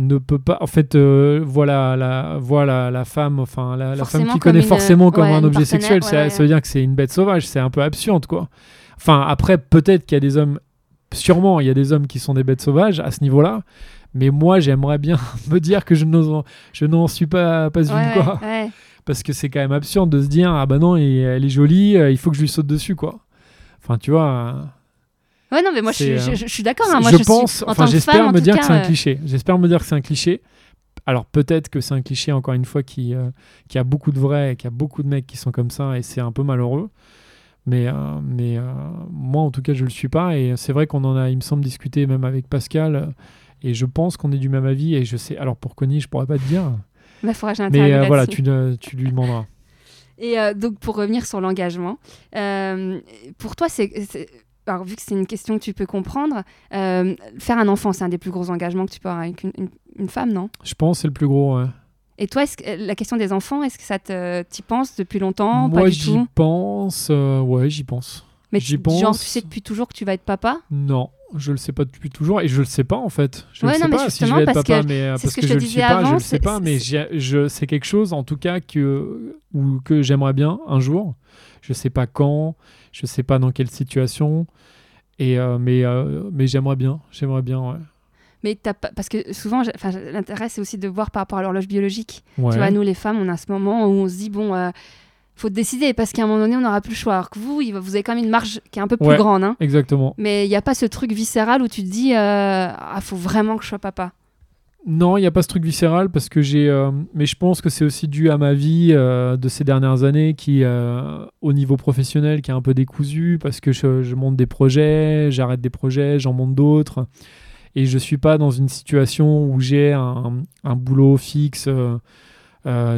ne peut pas. En fait, euh, voilà, la, voilà la femme, enfin, la, la femme qui connaît une- forcément comme ouais, un objet sexuel, ouais, ça, ouais. ça veut dire que c'est une bête sauvage. C'est un peu absurde, quoi. Enfin, après, peut-être qu'il y a des hommes. Sûrement, il y a des hommes qui sont des bêtes sauvages à ce niveau-là. Mais moi, j'aimerais bien me dire que je n'en, je n'en suis pas, pas une, quoi. Parce que c'est quand même absurde de se dire, ah bah non, et elle est jolie, euh, il faut que je lui saute dessus, quoi. Enfin, tu vois. Ouais, non, mais moi je euh, je, je suis d'accord. hein. Moi, je, suis- pense, en enfin, j'espère me dire cas, que c'est un euh, cliché. J'espère me dire que c'est un cliché. Alors peut-être que c'est un cliché, encore une fois, qui, euh, qui a beaucoup de vrai, qui a beaucoup de mecs qui sont comme ça, et c'est un peu malheureux. Mais, euh, mais euh, moi, en tout cas, je le suis pas. Et c'est vrai qu'on en a, il me semble, discuté même avec Pascal. Et je pense qu'on est du même avis. Et je sais. Alors pour Connie, je pourrais pas te dire. bah, Mais voilà, tu, ne- tu lui demanderas. Et donc, pour revenir sur l'engagement, pour toi, c'est. Alors, vu que c'est une question que tu peux comprendre, euh, faire un enfant, c'est un des plus gros engagements que tu peux avoir avec une, une- une femme, non? Je pense que c'est le plus gros. ouais. Et toi, est-ce que- la question des enfants, est-ce que ça te, t'y penses depuis longtemps? Moi, Pas du j'y pense. euh, ouais, j'y pense. Mais j'y tu- genre, pense. tu sais depuis toujours que tu vas être papa? Non, je le sais pas depuis toujours et je le sais pas en fait. Je Ouais, le sais non, pas si je vais être papa, que mais euh, c'est parce ce que que, je le disais suis pas, je avant, le sais pas, mais je, c'est quelque chose en tout cas que ou que j'aimerais bien un jour. Je sais pas quand, je sais pas dans quelle situation, et euh, mais euh, mais j'aimerais bien, j'aimerais bien, ouais. Mais pas... parce que souvent, l'intérêt, c'est aussi de voir par rapport à l'horloge biologique. Ouais. Tu vois, nous, les femmes, on a ce moment où on se dit, bon, euh, faut décider, parce qu'à un moment donné, on n'aura plus le choix. Alors que vous, vous avez quand même une marge qui est un peu plus Ouais. grande. Hein. Exactement. Mais il n'y a pas ce truc viscéral où tu te dis, euh, ah, faut vraiment que je sois papa. Non, il n'y a pas ce truc viscéral parce que j'ai. euh, mais je pense que c'est aussi dû à ma vie euh, de ces dernières années qui, euh, au niveau professionnel, qui est un peu décousu parce que je, je monte des projets, j'arrête des projets, j'en monte d'autres. Et je suis pas dans une situation où j'ai un, un boulot fixe,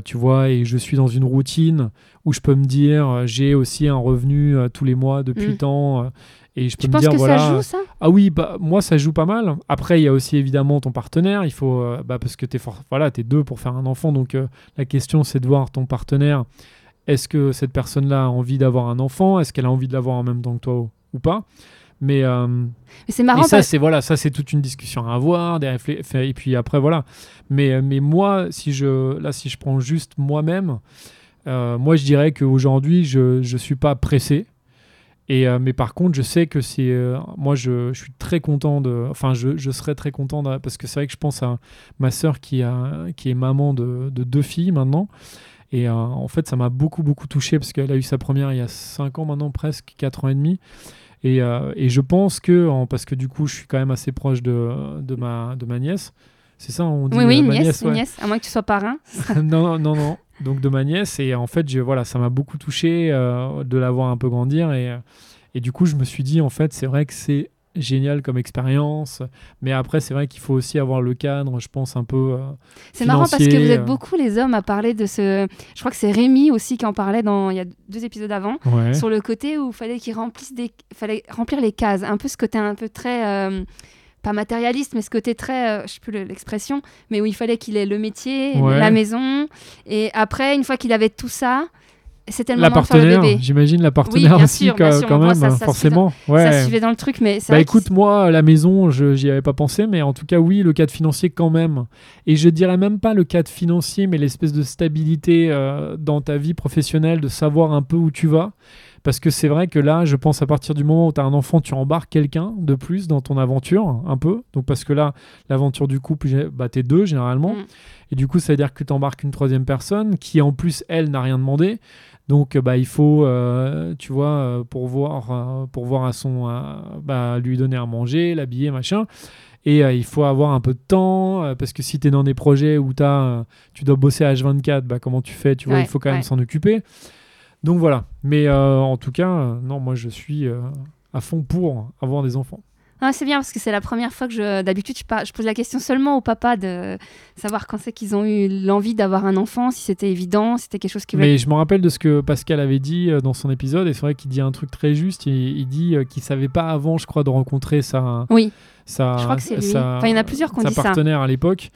tu vois, et je suis dans une routine où je peux me dire j'ai aussi un revenu tous les mois depuis Mm. tant. Et je peux Tu me penses dire que voilà. ça joue, ça? Ah oui, bah, moi ça joue pas mal. Après, il y a aussi évidemment ton partenaire. Il faut, euh, bah, parce que t'es for- voilà, es deux pour faire un enfant. Donc euh, la question c'est de voir ton partenaire. Est-ce que cette personne-là a envie d'avoir un enfant? Est-ce qu'elle a envie de l'avoir en même temps que toi ou, pas? Mais euh, Mais c'est marrant ça parce- c'est voilà, ça c'est toute une discussion à avoir, des et puis après voilà. Mais mais moi, si je là si je prends juste moi-même, moi je dirais qu'aujourd'hui je je suis pas pressé. Et, euh, mais par contre, je sais que c'est. euh, moi, je, je suis très content de. Enfin, je, je serais très content de- parce que c'est vrai que je pense à ma sœur qui, a, qui est maman de, de deux filles maintenant. Et euh, en fait, ça m'a beaucoup, beaucoup touché parce qu'elle a eu sa première il y a 5 ans maintenant, presque 4 ans et demi. Et, et je pense que, en- parce que du coup, je suis quand même assez proche de, de, ma, de ma nièce. C'est ça, on dit Oui, oui, ma nièce, nièce, une ouais. nièce, à moins que tu sois parrain. non, non, non. Donc de ma nièce. Et en fait, je, voilà, ça m'a beaucoup touché euh, de la voir un peu grandir. Et, euh, et du coup, je me suis dit, en fait, c'est vrai que c'est génial comme expérience. Mais après, c'est vrai qu'il faut aussi avoir le cadre, je pense, un peu. euh, C'est marrant parce que vous êtes beaucoup les hommes à parler de ce. Je crois que c'est Rémi aussi qui en parlait dans il y a deux épisodes avant ouais. sur le côté où il fallait qu'il remplisse des fallait remplir les cases, un peu ce côté un peu très euh, pas matérialiste mais ce côté très euh, je sais plus le- l'expression mais où il fallait qu'il ait le métier, Ouais. la maison et après une fois qu'il avait tout ça, c'était le La moment de faire le partenaire, bébé. j'imagine la partenaire aussi, sûr, quand, sûr, même, ça, ça forcément. ouais. Ça suivait dans le truc mais Bah écoute, moi, la maison, je j'y avais pas pensé, mais en tout cas, oui, le cadre financier quand même. Et je dirais même pas le cadre financier, mais l'espèce de stabilité euh, dans ta vie professionnelle, de savoir un peu où tu vas. Parce que c'est vrai que là, je pense à partir du moment où tu as un enfant, tu embarques quelqu'un de plus dans ton aventure, un peu. Donc parce que là, l'aventure du couple, bah, t'es deux généralement. Mm. Et du coup, ça veut dire que tu embarques une troisième personne qui, en plus, elle, n'a rien demandé. Donc, bah, il faut, euh, tu vois, euh, pourvoir, euh, pourvoir à son, bah, lui donner à manger, l'habiller, machin. Et euh, il faut avoir un peu de temps, euh, parce que si tu es dans des projets où t'as, tu dois bosser à H24, bah, comment tu fais Tu vois, Ouais, il faut quand même ouais. s'en occuper. Donc voilà. Mais euh, en tout cas, euh, non, moi, je suis euh, à fond pour avoir des enfants. Ah, c'est bien parce que c'est la première fois que je. D'habitude, je, par- je pose la question seulement au papa de savoir quand c'est qu'ils ont eu l'envie d'avoir un enfant, si c'était évident, si c'était quelque chose qui. Mais je me rappelle de ce que Pascal avait dit euh, dans son épisode, et c'est vrai qu'il dit un truc très juste. Il, il dit qu'il savait pas avant, je crois, de rencontrer sa, Oui, sa, Je crois que c'est lui. sa- Enfin, il y en a plusieurs qui ont sa dit ça. partenaire à l'époque.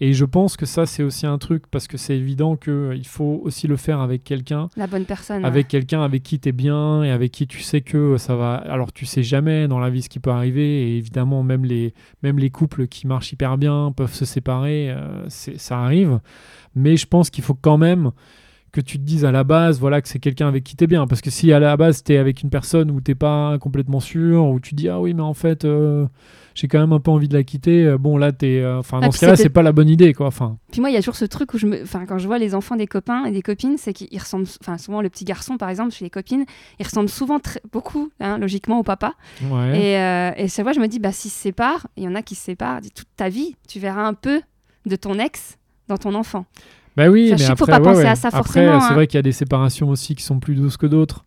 Et je pense que ça, c'est aussi un truc, parce que c'est évident qu'il faut aussi le faire avec quelqu'un, la bonne personne. avec quelqu'un avec qui tu es bien et avec qui tu sais que ça va. Alors, tu sais jamais dans la vie ce qui peut arriver, et évidemment, même les, même les couples qui marchent hyper bien peuvent se séparer, euh, ça arrive. Mais je pense qu'il faut quand même que tu te dises à la base voilà que c'est quelqu'un avec qui t'es bien parce que si à la base t'es avec une personne où t'es pas complètement sûr où tu dis ah oui mais en fait euh, j'ai quand même un peu envie de la quitter euh, bon là t'es euh, enfin Ah, dans ce cas-là c'est pas la bonne idée quoi enfin Puis moi, il y a toujours ce truc où je me. Enfin, quand je vois les enfants des copains et des copines, c'est qu'ils ressemblent. Enfin, souvent, le petit garçon, par exemple, chez les copines, il ressemble souvent très- beaucoup, hein, logiquement, au papa. ouais Et, euh, et chaque fois, je me dis, bah, s'ils se séparent, il y en a qui se séparent toute ta vie, tu verras un peu de ton ex dans ton enfant. Bah oui mais qu'il faut après pas ouais, penser ouais. à ça Après, c'est hein. vrai qu'il y a des séparations aussi qui sont plus douces que d'autres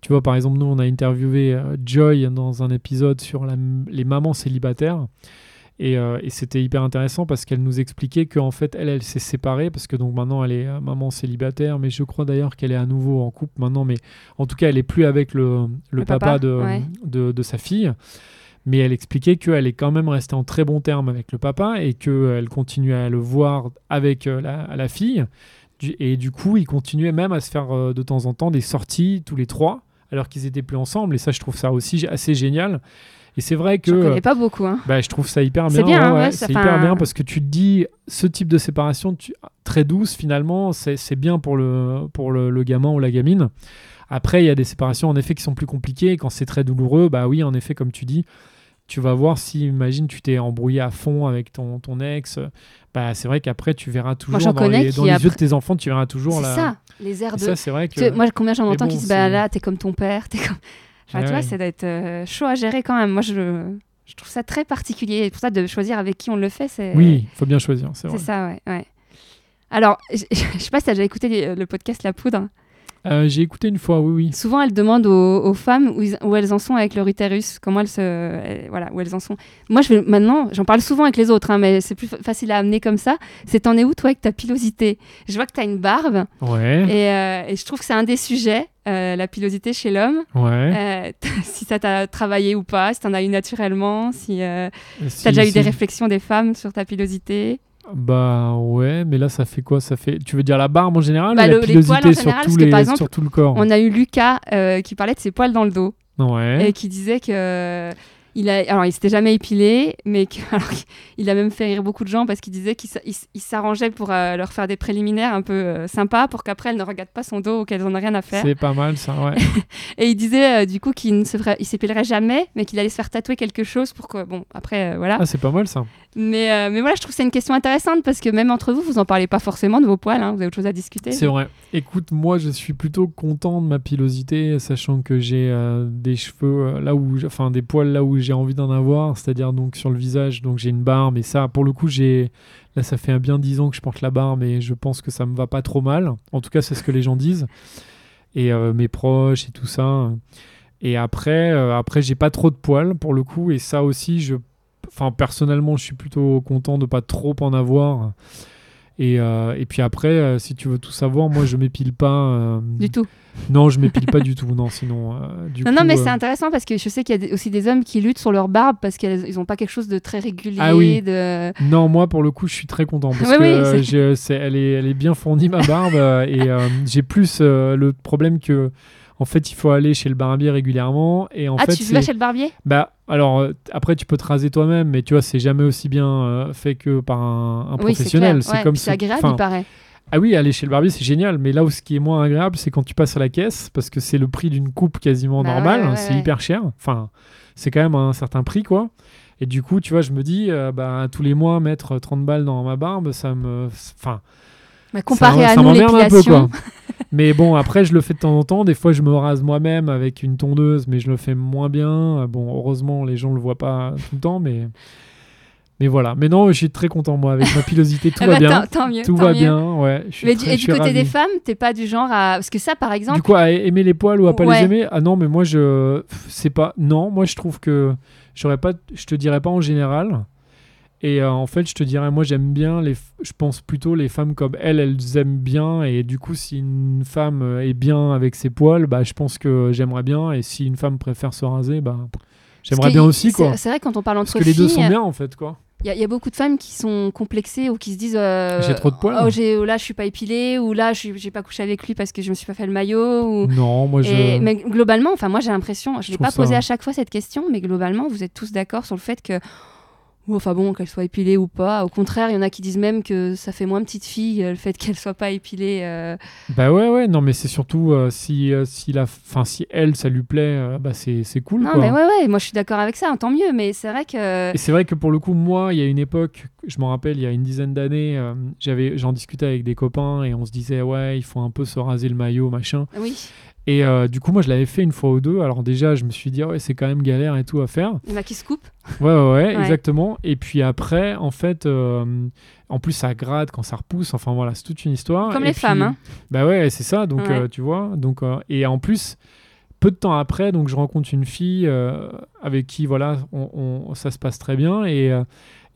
tu vois par exemple nous on a interviewé euh, Joy dans un épisode sur la- les mamans célibataires Et, euh, et c'était hyper intéressant parce qu'elle nous expliquait qu'en fait, elle, elle s'est séparée parce que donc maintenant, elle est euh, maman célibataire, mais je crois d'ailleurs qu'elle est à nouveau en couple maintenant, mais en tout cas, elle est plus avec le, le, Le papa, papa, de, ouais. de, de sa fille. Mais elle expliquait qu'elle est quand même restée en très bon terme avec le papa et qu'elle continuait à le voir avec euh, la, la fille. Et du coup, ils continuaient même à se faire euh, de temps en temps des sorties tous les trois alors qu'ils étaient plus ensemble. Et ça, je trouve ça aussi assez génial. Et c'est vrai que Je euh, connais pas beaucoup. Hein. bah, je trouve ça hyper bien. C'est bien, ouais, hein, ouais, ouais, c'est hyper un- bien parce que tu te dis, ce type de séparation tu- très douce, finalement, c'est c'est bien pour, le, pour le, le gamin ou la gamine. Après, il y a des séparations, en effet, qui sont plus compliquées. Et quand c'est très douloureux, bah oui, en effet, comme tu dis, tu vas voir si, imagine, tu t'es embrouillé à fond avec ton, ton ex. Bah, c'est vrai qu'après, tu verras toujours j'en dans les, dans les yeux de tes enfants, tu verras toujours la. ça, les airs de. ça, c'est vrai que. Moi, combien j'en entends bon, qui se bah là, t'es comme ton père, t'es comme. Enfin, Ouais, tu vois, ouais. ça doit être euh, chaud à gérer quand même. Moi, je. Je trouve ça très particulier. Et pour ça, de choisir avec qui on le fait, c'est. Oui, il faut bien choisir, c'est C'est ça, ouais. ouais. Alors, je, sais pas si tu as déjà écouté le podcast La Poudre. Euh, J'ai écouté une fois, oui, oui. Souvent, elles demandent aux, aux femmes où, ils- où elles en sont avec leur utérus, comment elles se, euh, voilà, où elles en sont. Moi, je maintenant, j'en parle souvent avec les autres, hein, mais c'est plus fa- facile à amener comme ça. C'est t'en es où toi avec ta pilosité? Je vois que tu as une barbe Ouais, et, euh, et je trouve que c'est un des sujets, la pilosité chez l'homme. ouais. Si ça t'a travaillé ou pas, si t'en as eu naturellement, si Si- t'as déjà eu des réflexions des femmes sur ta pilosité? Bah ouais, mais là ça fait quoi? Ça fait. Tu veux dire la barbe en général Bah, ou le- la les poils en pilosité sur, général, les, par exemple, sur tout le corps? On a eu Lucas euh, qui parlait de ses poils dans le dos. Ouais. et qui disait que il a alors il s'était jamais épilé mais que, alors, il a même fait rire beaucoup de gens parce qu'il disait qu'il s'arrangeait pour euh, leur faire des préliminaires un peu euh, sympas pour qu'après elles ne regardent pas son dos ou qu'elles en aient rien à faire C'est pas mal ça, ouais. et il disait euh, du coup qu'il ne s'épilerait jamais mais qu'il allait se faire tatouer quelque chose pour que bon après euh, voilà ah, c'est pas mal ça. Mais euh, mais voilà je trouve que c'est une question intéressante parce que même entre vous vous en parlez pas forcément de vos poils hein, vous avez autre chose à discuter C'est vrai. Écoute, moi je suis plutôt content de ma pilosité, sachant que j'ai euh, des cheveux euh, là où, enfin des poils là où j'ai envie d'en avoir, c'est-à-dire donc sur le visage, donc j'ai une barbe et ça, pour le coup, j'ai là ça fait un bien 10 ans que je porte la barbe et je pense que ça me va pas trop mal. En tout cas, c'est ce que les gens disent et euh, mes proches et tout ça. Et après, après j'ai pas trop de poils pour le coup et ça aussi, je, enfin personnellement, je suis plutôt content de pas trop en avoir. Et, euh, et puis après, euh, si tu veux tout savoir, moi je m'épile pas. euh, du tout Non, je m'épile pas du tout. Non, sinon. du non, coup, non, mais c'est intéressant parce que je sais qu'il y a aussi des hommes qui luttent sur leur barbe parce qu'ils n'ont pas quelque chose de très régulier. Ah oui. de... Non, moi pour le coup, je suis très content parce Oui, que oui, elle, est, elle est bien fournie ma barbe et j'ai plus le problème que. En fait, il faut aller chez le barbier régulièrement et en ah, fait, tu vas chez le barbier? Bah alors euh, après tu peux te raser toi-même, mais tu vois, c'est jamais aussi bien euh, fait que par un, un Oui, professionnel. Ouais, comme c'est ce- agréable, il paraît. Ah oui, aller chez le barbier, c'est génial. Mais là où ce qui est moins agréable, c'est quand tu passes à la caisse, parce que c'est le prix d'une coupe quasiment Bah normale. ouais, ouais, c'est hyper cher. Enfin, c'est quand même un certain prix, quoi. Et du coup, tu vois, je me dis, euh, bah, tous les mois, mettre 30 balles dans ma barbe, ça me. Enfin, Bah, comparé ça, à ça nous, m'emmerde un peu, l'épilation. quoi. mais bon, après, je le fais de temps en temps. Des fois, je me rase moi-même avec une tondeuse, mais je le fais moins bien. Euh, Bon, heureusement, les gens le voient pas tout le temps, mais. Mais voilà. Mais non, je suis très content, moi, avec ma pilosité. Tout Ah va bah, bien. tant, tant mieux. Tout tant va mieux. bien, ouais. Je suis Mais très- du, et je du côté des femmes, t'es pas du genre à. Parce que ça, par exemple. Du coup, à aimer les poils ou à pas Ouais. les aimer? Ah non, mais moi, je. C'est pas. Non, moi, je trouve que. J'aurais pas. Je te dirais pas en général. Et euh, en fait, je te dirais, moi, j'aime bien les. Je pense plutôt les femmes comme elles, elles aiment bien. Et du coup, si une femme euh, est bien avec ses poils, bah, je pense que j'aimerais bien. Et si une femme préfère se raser, bah. J'aimerais parce bien aussi, c'est- quoi. C'est vrai, quand on parle Parce entre que les deux sont bien, en fait, quoi. il y, a- il y a beaucoup de femmes qui sont complexées ou qui se disent. euh, J'ai trop de poils. Oh, oh, là, je suis pas épilée, ou là, je j'ai pas couché avec lui parce que je me suis pas fait le maillot. Ou... Non, moi, je. Et- mais globalement, enfin moi j'ai l'impression, je Je l'ai pas posé ça- à chaque fois cette question, mais globalement vous êtes tous d'accord sur le fait que, ou enfin bon, qu'elle soit épilée ou pas. Au contraire, il y en a qui disent même que ça fait moins petite fille euh, le fait qu'elle soit pas épilée. euh. Bah ouais, ouais, non, mais c'est surtout euh, si, euh, si, la... enfin, si elle, ça lui plaît, bah c'est cool, Non quoi. mais ouais ouais, moi je suis d'accord avec ça, hein, tant mieux. Mais c'est vrai que Et c'est vrai que pour le coup, moi, il y a une époque, je me rappelle, il y a une dizaine d'années, j'en discutais avec des copains et on se disait, ouais, il faut un peu se raser le maillot, machin. oui, Et euh, du coup, moi, je l'avais fait une fois ou deux. Alors déjà, je me suis dit, ouais, c'est quand même galère et tout à faire. il y en a qui se coupent. Ouais, ouais, exactement. Et puis après, en fait, euh, en plus, ça gratte quand ça repousse. Enfin voilà, c'est toute une histoire. Comme Et les puis- femmes, hein. Bah ouais, c'est ça. Donc, Ouais. euh, tu vois. Donc, et en plus, peu de temps après, donc je rencontre une fille avec qui, voilà, on, on- ça se passe très bien. Et,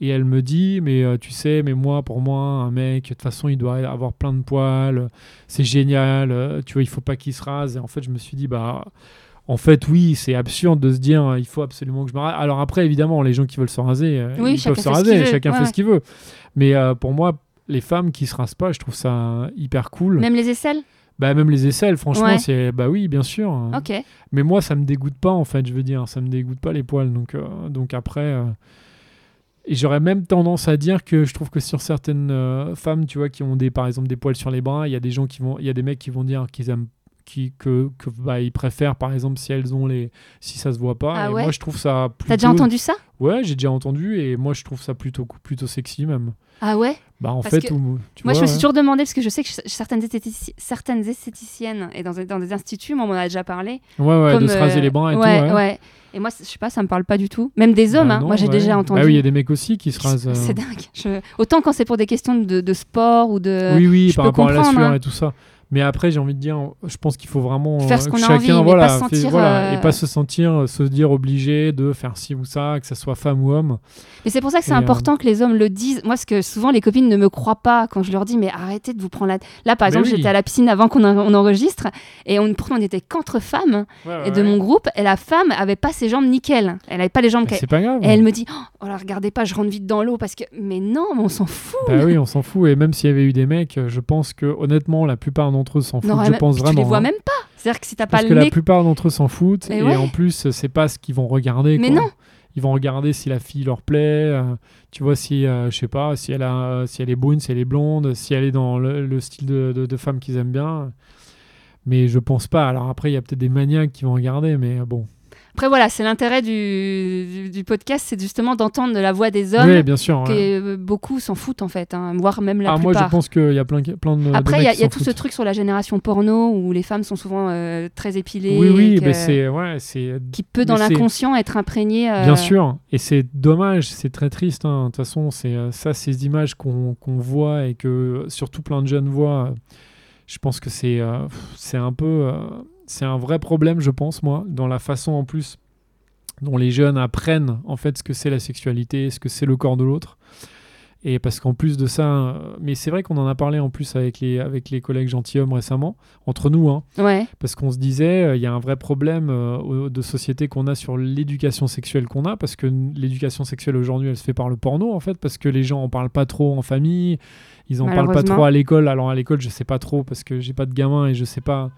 et elle me dit, mais euh, tu sais, mais moi, pour moi, un mec, de toute façon, il doit avoir plein de poils. C'est génial. euh, tu vois, il faut pas qu'il se rase. Et en fait, je me suis dit, bah. En fait, oui, c'est absurde de se dire euh, il faut absolument que je me rase. Alors après, évidemment, les gens qui veulent se raser, Oui, ils peuvent se raser, chacun Ouais, fait ce qu'il veut. Mais euh, pour moi, les femmes qui se rasent pas, je trouve ça hyper cool. Même les aisselles? Bah même les aisselles, franchement, Ouais. c'est bah oui, bien sûr. Ok. Mais moi, ça me dégoûte pas en fait, je veux dire, ça me dégoûte pas les poils. Donc euh, donc après, euh, et j'aurais même tendance à dire que je trouve que sur certaines euh, femmes, tu vois, qui ont des par exemple des poils sur les bras, il y a des gens qui vont, il y a des mecs qui vont dire qu'ils aiment qui, que, que bah, ils préfèrent, par exemple, si elles ont les. si ça se voit pas. Ah et ouais moi, je trouve ça plutôt. T'as déjà entendu ça? Ouais, j'ai déjà entendu et moi, je trouve ça plutôt, plutôt sexy même. Ah ouais Bah, en Parce fait, que où- tu Moi, je me suis ouais. toujours demandé, parce que je sais que certaines, esthétici- certaines esthéticiennes et dans, dans des instituts, moi, on m'en a déjà parlé. Ouais, ouais, de comme, se raser euh, les bras et ouais, tout. Ouais. ouais. Et moi, je sais pas, ça me parle pas du tout. Même des hommes, Bah hein. non, moi, j'ai déjà entendu. Bah oui, il y a des mecs aussi qui se rasent. euh, C'est dingue. Je- Autant quand c'est pour des questions de, de sport ou de. oui, oui, je par rapport à la sueur hein. et tout ça. Mais après, j'ai envie de dire, je pense qu'il faut vraiment Faire euh, ce que qu'on a envie, mais voilà, pas se fait- sentir, voilà, euh, et pas se sentir, euh, se dire obligé de faire ci ou ça, que ça soit femme ou homme. Mais c'est pour ça que c'est euh, important que les hommes le disent. Moi, ce que souvent les copines ne me croient pas quand je leur dis, mais arrêtez de vous prendre la. Là, par Mais exemple, oui. j'étais à la piscine avant qu'on en- enregistre, et on, pourtant on n'était qu'entre femmes. et de mon groupe, et la femme avait pas ses jambes nickel. Elle avait pas les jambes. Bah, C'est pas grave. Et elle me dit, oh, oh là, regardez pas, je rentre vite dans l'eau parce que. Mais non, mais on s'en fout. Bah oui, on s'en fout. Et même s'il y avait eu des mecs, euh, je pense que honnêtement, la plupart d'entre eux s'en foutent. Non, je pense vraiment. Tu les vois hein. même pas. C'est-à-dire que si t'as pas Parce le que la plupart d'entre eux s'en foutent. Mais et ouais. en plus, c'est pas ce qu'ils vont regarder. Mais quoi. non. Ils vont regarder si la fille leur plaît. euh, tu vois, si, euh, je sais pas, si elle, a, si elle est brune, si elle est blonde, si elle est dans le, le style de, de, de femme qu'ils aiment bien. Mais je pense pas. Alors après, il y a peut-être des maniaques qui vont regarder, mais bon. Après, voilà, c'est l'intérêt du, du, du podcast, c'est justement d'entendre de la voix des hommes. Oui, bien sûr. que ouais. beaucoup s'en foutent en fait, hein, voire même la Ah, moi, plupart. je pense qu'il y a plein, plein de. Après, il y a, y tout ce truc sur la génération porno où les femmes sont souvent euh, très épilées. Oui, oui, mais c'est. Ouais, qui peut dans l'inconscient être imprégné. euh, Bien sûr, et c'est dommage, c'est très triste. hein. De toute façon, c'est euh, ça, ces images qu'on voit et que surtout plein de jeunes voient. Je pense que c'est c'est un peu, c'est un vrai problème, je pense moi, dans la façon en plus dont les jeunes apprennent en fait ce que c'est la sexualité, ce que c'est le corps de l'autre. Et parce qu'en plus de ça, euh, mais c'est vrai qu'on en a parlé en plus avec les, avec les collègues gentilshommes récemment, entre nous, hein, Ouais, parce qu'on se disait, euh, il y a un vrai problème euh, de société qu'on a sur l'éducation sexuelle qu'on a, parce que l'éducation sexuelle aujourd'hui, elle se fait par le porno, en fait, parce que les gens en parlent pas trop en famille, ils en parlent pas trop à l'école. Alors à l'école, je sais pas trop, parce que j'ai pas de gamin et je sais pas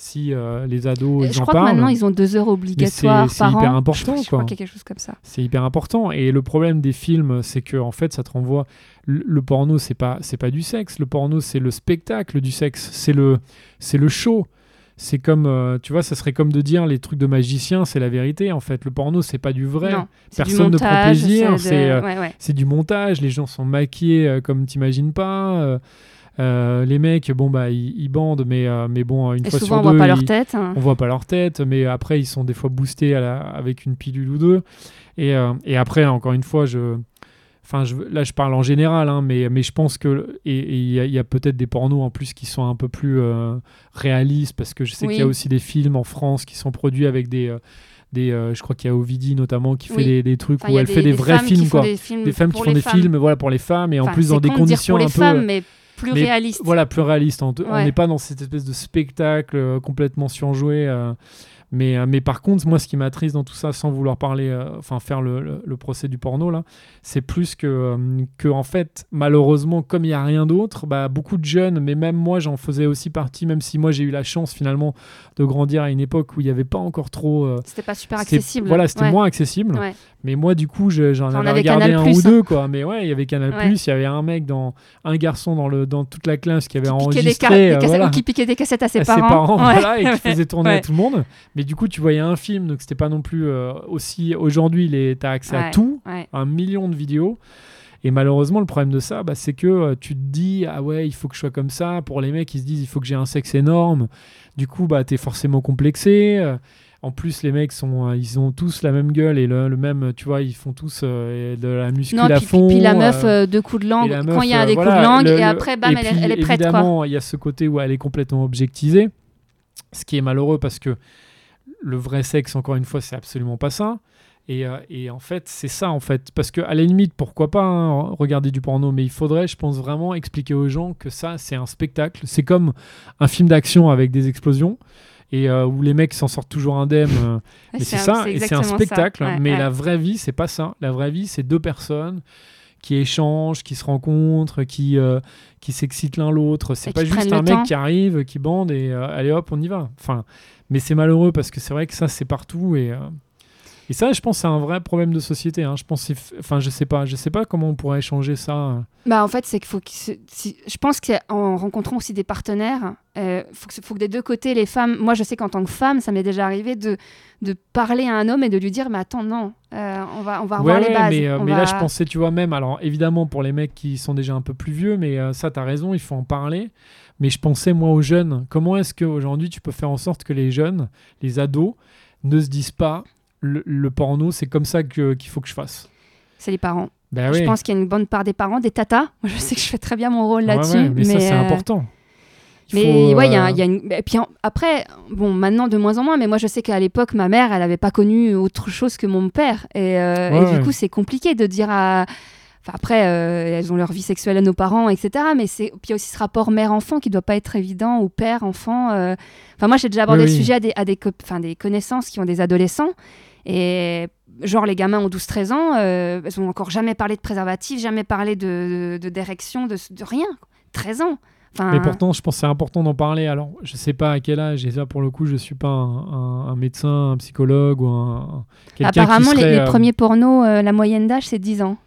si euh, les ados, ils je en crois que parlent. maintenant ils ont deux heures obligatoires c'est par an. hyper Je important, Je crois quoi. qu'il y a quelque chose comme ça. C'est hyper important. Et le problème des films, c'est que en fait, ça te renvoie. Le, le porno, c'est pas, c'est pas du sexe. Le porno, c'est le spectacle du sexe. C'est le, c'est le show. C'est comme, euh, tu vois, ça serait comme de dire les trucs de magicien, c'est la vérité. En fait, le porno, c'est pas du vrai. Non, c'est du Personne ne prend montage, plaisir, de- c'est, euh, ouais, ouais. C'est du montage. Les gens sont maquillés euh, comme t'imagines pas. Euh, les mecs, bon bah, ils, ils bandent, mais, euh, mais bon, une Et fois souvent on sur voit deux, pas leur ils- tête. hein. on voit pas leur tête, mais après ils sont des fois boostés à la- avec une pilule ou deux. Et, euh, et après, encore une fois, je, enfin, je, là je parle en général, hein, mais, mais je pense que et il y a, peut-être des pornos en plus qui sont un peu plus réalistes parce que je sais Oui. qu'il y a aussi des films en France qui sont produits avec des des, euh, je crois qu'il y a Ovidie notamment qui fait Oui. des, des trucs Enfin, où elle fait des, vrais films quoi. Des, films Des femmes qui font les des films voilà pour les femmes et en plus dans des conditions pour les un peu femmes, mais plus mais réalistes. voilà, plus réaliste. On Ouais. n'est pas dans cette espèce de spectacle euh, complètement surjoué. euh, mais, euh, mais par contre, moi, ce qui m'attriste dans tout ça, sans vouloir parler, euh, enfin faire le, le- le procès du porno, là, c'est plus que, euh, que, en fait, malheureusement, comme il n'y a rien d'autre, bah, beaucoup de jeunes, mais même moi, j'en faisais aussi partie, même si moi, j'ai eu la chance finalement de grandir à une époque où il n'y avait pas encore trop. euh, C'était pas super accessible. Voilà, c'était Ouais. moins accessible. Ouais. Mais moi, du coup, je- j'en avais regardé Canal+, un ou hein. deux, quoi. Mais ouais, il y avait Canal+, Ouais. il y avait un mec, dans, un garçon dans, le, dans toute la classe qui avait Qui des enregistré. des euh, voilà, ou qui piquait des cassettes à ses à parents. Ouais. voilà, et qui faisait tourner à tout le monde. Mais du coup, tu voyais un film, donc c'était pas non plus euh, aussi. Aujourd'hui, tu as accès à tout, un million de vidéos. Et malheureusement, le problème de ça, bah, c'est que euh, tu te dis, ah ouais, il faut que je sois comme ça. Pour les mecs, ils se disent, il faut que j'ai un sexe énorme. Du coup, bah, tu es forcément complexé. Euh, En plus, les mecs sont, euh, ils ont tous la même gueule et le, le même, tu vois, ils font tous euh, de la muscu Non, à puis, puis- fond. puis la meuf, euh, euh, deux coups de langue, la quand il y a euh, des voilà, coups de langue, le- et après, bam, et elle, est- puis, elle est prête. Évidemment, il y a ce côté où elle est complètement objectisée, ce qui est malheureux parce que le vrai sexe, encore une fois, c'est absolument pas ça. Et, euh, et en fait, c'est ça, en fait. Parce que à la limite, pourquoi pas hein, regarder du porno, mais il faudrait, je pense, vraiment expliquer aux gens que ça, c'est un spectacle. C'est comme un film d'action avec des explosions. Et euh, où les mecs s'en sortent toujours indemnes. euh, mais c'est ça, et c'est un spectacle. Ouais, mais ouais. la vraie vie, c'est pas ça. La vraie vie, c'est deux personnes qui échangent, qui se rencontrent, qui, euh, qui s'excitent l'un l'autre. C'est pas juste un mec temps. qui arrive, qui bande et euh, allez hop, on y va. Enfin, mais c'est malheureux parce que c'est vrai que ça, c'est partout. Et, Et ça, je pense, c'est un vrai problème de société. hein. Je pense, enfin, je sais pas, je sais pas comment on pourrait changer ça. Bah en fait, c'est qu'il faut que ce- si- je pense qu'en rencontrant aussi des partenaires, euh, faut que ce- faut que des deux côtés les femmes. Moi, je sais qu'en tant que femme, ça m'est déjà arrivé de de parler à un homme et de lui dire mais attends non, euh, on va on va revoir Ouais, les bases. mais, euh, mais va- là, je pensais, tu vois, même, alors évidemment, pour les mecs qui sont déjà un peu plus vieux, mais ça, t'as raison, il faut en parler. Mais je pensais, moi, aux jeunes, comment est-ce qu'aujourd'hui, tu peux faire en sorte que les jeunes, les ados, ne se disent pas le, le porno, c'est comme ça que- qu'il faut que je fasse c'est les parents. Ben Je oui. pense qu'il y a une bonne part des parents, des tatas. Moi, je sais que je fais très bien mon rôle là-dessus. ouais, mais, ça, c'est euh, important. Il Mais ouais, il y a, euh, il y a une. Et puis en- après, bon, maintenant de moins en moins, mais moi je sais qu'à l'époque, ma mère, elle n'avait pas connu autre chose que mon père. Et, euh, et Ouais, ouais. du coup, c'est compliqué de dire à. Enfin, après, elles ont leur vie sexuelle à nos parents, etc. Mais c'est. Puis il y a aussi ce rapport mère-enfant qui doit pas être évident, ou père-enfant. Enfin, moi j'ai déjà abordé Oui, le oui. sujet à des, à des, enfin, des connaissances qui ont des adolescents. Et genre, les gamins ont 12-13 ans, euh, ils ont encore jamais parlé de préservatif, jamais parlé de, d'érection, de, de rien. 13 ans. Enfin, Mais pourtant, je pense que c'est important d'en parler. Alors, je sais pas à quel âge, et ça, pour le coup, je suis pas un, un- un médecin, un psychologue ou un. qui Apparemment, les, euh, premiers pornos, euh, la moyenne d'âge, c'est 10 ans.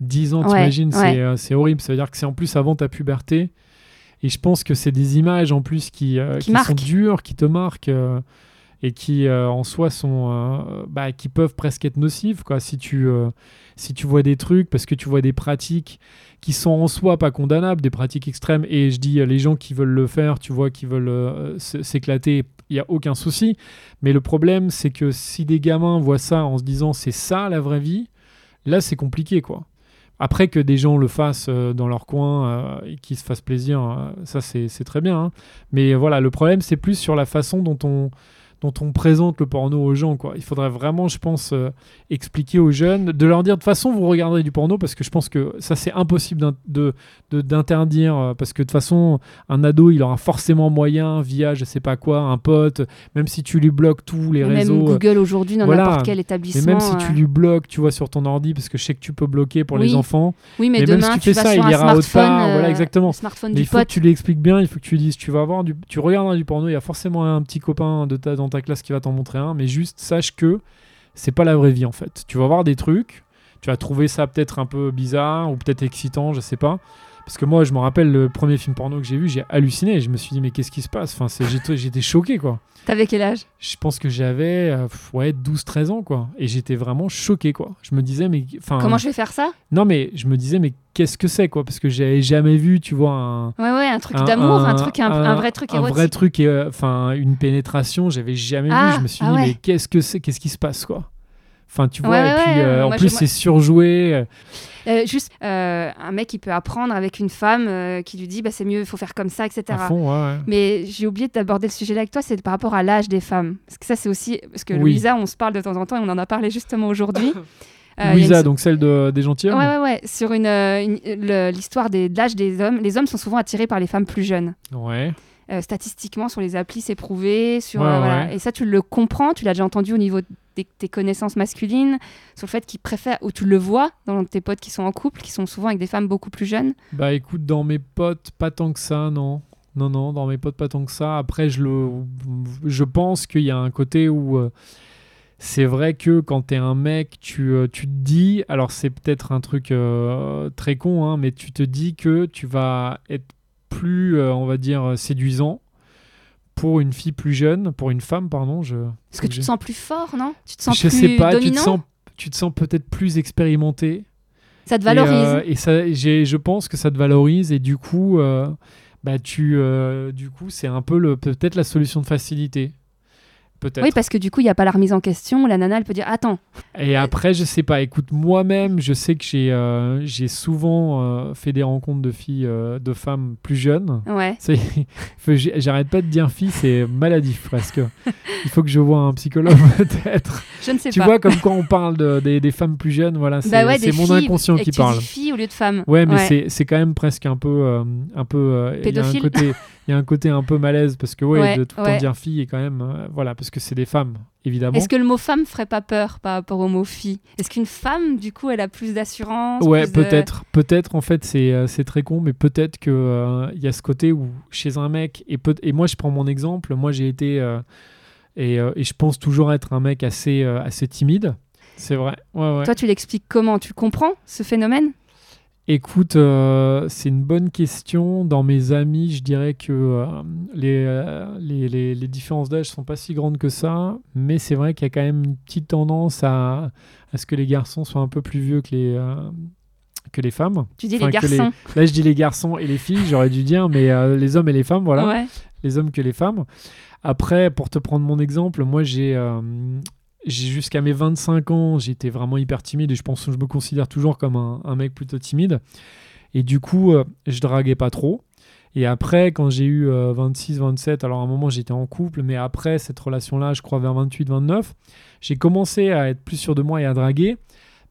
10 ans, Ouais, t'imagines, ouais. c'est, euh, c'est horrible. Ça veut dire que c'est en plus avant ta puberté. Et je pense que c'est des images en plus qui, euh, Qui qui sont dures, qui te marquent euh, et qui euh, en soi sont, euh, bah, qui peuvent presque être nocives. Quoi. Si, tu, euh, si tu vois des trucs, parce que tu vois des pratiques qui sont en soi pas condamnables, des pratiques extrêmes. Et je dis, les gens qui veulent le faire, tu vois, qui veulent s'éclater, il n'y a aucun souci. Mais le problème, c'est que si des gamins voient ça en se disant c'est ça la vraie vie, là c'est compliqué quoi. Après que des gens le fassent dans leur coin et qu'ils se fassent plaisir, ça c'est c'est très bien. hein. Mais voilà, le problème c'est plus sur la façon dont on, dont on présente le porno aux gens. Quoi. Il faudrait vraiment, je pense, euh, expliquer aux jeunes, de leur dire de toute façon vous regarderez du porno parce que je pense que ça c'est impossible d'in- de- d'interdire euh, parce que de toute façon un ado il aura forcément moyen via je sais pas quoi, un pote, même si tu lui bloques tous les Même réseaux. euh, Google aujourd'hui, dans voilà. n'importe quel établissement. même si tu lui bloques, tu vois, sur ton ordi, parce que je sais que tu peux bloquer pour les enfants. Oui, mais, mais même demain, si tu tu fais vas ça, il ira autre part, voilà, euh, exactement. le smartphone Mais du il faut pote. que tu lui expliques bien, il faut que tu lui dises, tu vas avoir du, tu regarderas du porno, il y a forcément un petit copain de ta, dans ta classe qui va t'en montrer un, mais juste sache que c'est pas la vraie vie en fait. Tu vas voir des trucs, tu vas trouver ça peut-être un peu bizarre ou peut-être excitant, je sais pas. Parce que moi, je me rappelle le premier film porno que j'ai vu, j'ai halluciné. Je me suis dit, mais qu'est-ce qui se passe? Enfin, j'étais, choqué, quoi. T'avais quel âge? Je pense que j'avais euh, ouais, 12-13 ans, quoi. Et j'étais vraiment choqué, quoi. Je me disais, mais. Comment je vais faire ça? Non, mais je me disais, mais qu'est-ce que c'est, quoi? Parce que j'avais jamais vu, tu vois, un. Ouais, ouais, un truc un- d'amour, un, truc, un, un vrai truc un érotique. vrai truc, euh, enfin, une pénétration, j'avais jamais Ah, vu. Je me suis ah dit, ouais. mais qu'est-ce que c'est? Qu'est-ce qui se passe, quoi? Enfin, tu vois, Ouais, et puis ouais, euh, en plus, c'est surjoué. euh, juste, euh, un mec, il peut apprendre avec une femme euh, qui lui dit bah, c'est mieux, il faut faire comme ça, etc. à fond, ouais, ouais. Mais j'ai oublié d'aborder le sujet là avec toi, c'est par rapport à l'âge des femmes. Parce que ça, c'est aussi. Parce que Oui. Louisa, on se parle de temps en temps et on en a parlé justement aujourd'hui. Euh, Louisa, une- donc celle de, des gentilshommes Ouais, ouais, ouais. Sur une, l'histoire des- de l'âge des hommes, les hommes sont souvent attirés par les femmes plus jeunes. Ouais. Euh, statistiquement, sur les applis, c'est prouvé. Sur, Ouais, euh, voilà. ouais. Et ça, tu le comprends, tu l'as déjà entendu au niveau des, tes connaissances masculines, sur le fait qu'ils préfèrent, ou tu le vois dans tes potes qui sont en couple, qui sont souvent avec des femmes beaucoup plus jeunes. Bah écoute, dans mes potes, pas tant que ça, non. Non, non, dans mes potes, pas tant que ça. Après, je, le, je pense qu'il y a un côté où euh, c'est vrai que quand t'es un mec, tu, tu te dis, alors c'est peut-être un truc euh, très con, hein, mais tu te dis que tu vas être plus, euh, on va dire, séduisant pour une fille plus jeune, pour une femme, pardon. Je, Parce que tu te sens plus fort, non? Tu te sens je plus sais pas, tu te sens, tu te sens peut-être plus expérimenté. Ça te Et, valorise euh, Et, ça, j'ai, je pense que ça te valorise et du coup, euh, bah tu, du coup, c'est un peu le, peut-être la solution de facilité, peut-être. Oui, parce que du coup, il n'y a pas la remise en question. La nana, elle peut dire Attends, Et après, je sais pas. Écoute, moi-même, je sais que j'ai, euh, j'ai souvent euh, fait des rencontres de filles, euh, de femmes plus jeunes. ouais. C'est- J'arrête pas de dire fille, c'est maladif presque. Il faut que je vois un psychologue peut-être. Je ne sais Tu pas. vois, comme quand on parle de- des, des femmes plus jeunes, voilà, c'est Bah ouais, c'est mon filles, inconscient et qui tu parle. dis fille au lieu de femme. Ouais, mais c'est c'est quand même presque un peu, un peu. il y a un Pédophile. côté, il y a un côté un peu malaise parce que ouais, Ouais, de tout le ouais. temps dire fille est quand même, euh, voilà, parce que c'est des femmes, évidemment. Est-ce que le mot femme ferait pas peur par rapport au mot fille? Est-ce qu'une femme, du coup, elle a plus d'assurance Ouais, de- peut-être, peut-être. En fait, c'est euh, c'est très con, mais peut-être que euh, il y a ce côté où chez un mec et peut et moi je prends mon exemple. Moi j'ai été euh, et, et je pense toujours être un mec assez assez timide. C'est vrai. Ouais. Toi, tu l'expliques comment? Tu comprends ce phénomène? Écoute, euh, c'est une bonne question. Dans mes amis, je dirais que euh, les, euh, les, les- les différences d'âge sont pas si grandes que ça, mais c'est vrai qu'il y a quand même une petite tendance à, à ce que les garçons soient un peu plus vieux que les, que les femmes. Tu dis Enfin, les garçons. Là, je dis les garçons et les filles, j'aurais dû dire, mais les hommes et les femmes, voilà. Ouais. les hommes que les femmes. Après, pour te prendre mon exemple, moi j'ai euh, j'ai jusqu'à mes 25 ans, j'étais vraiment hyper timide et je pense que je me considère toujours comme un, mec plutôt timide. Et du coup, euh, je draguais pas trop. Et après, quand j'ai eu 26, 27, alors à un moment j'étais en couple, mais après cette relation-là, je crois vers 28, 29, j'ai commencé à être plus sûr de moi et à draguer.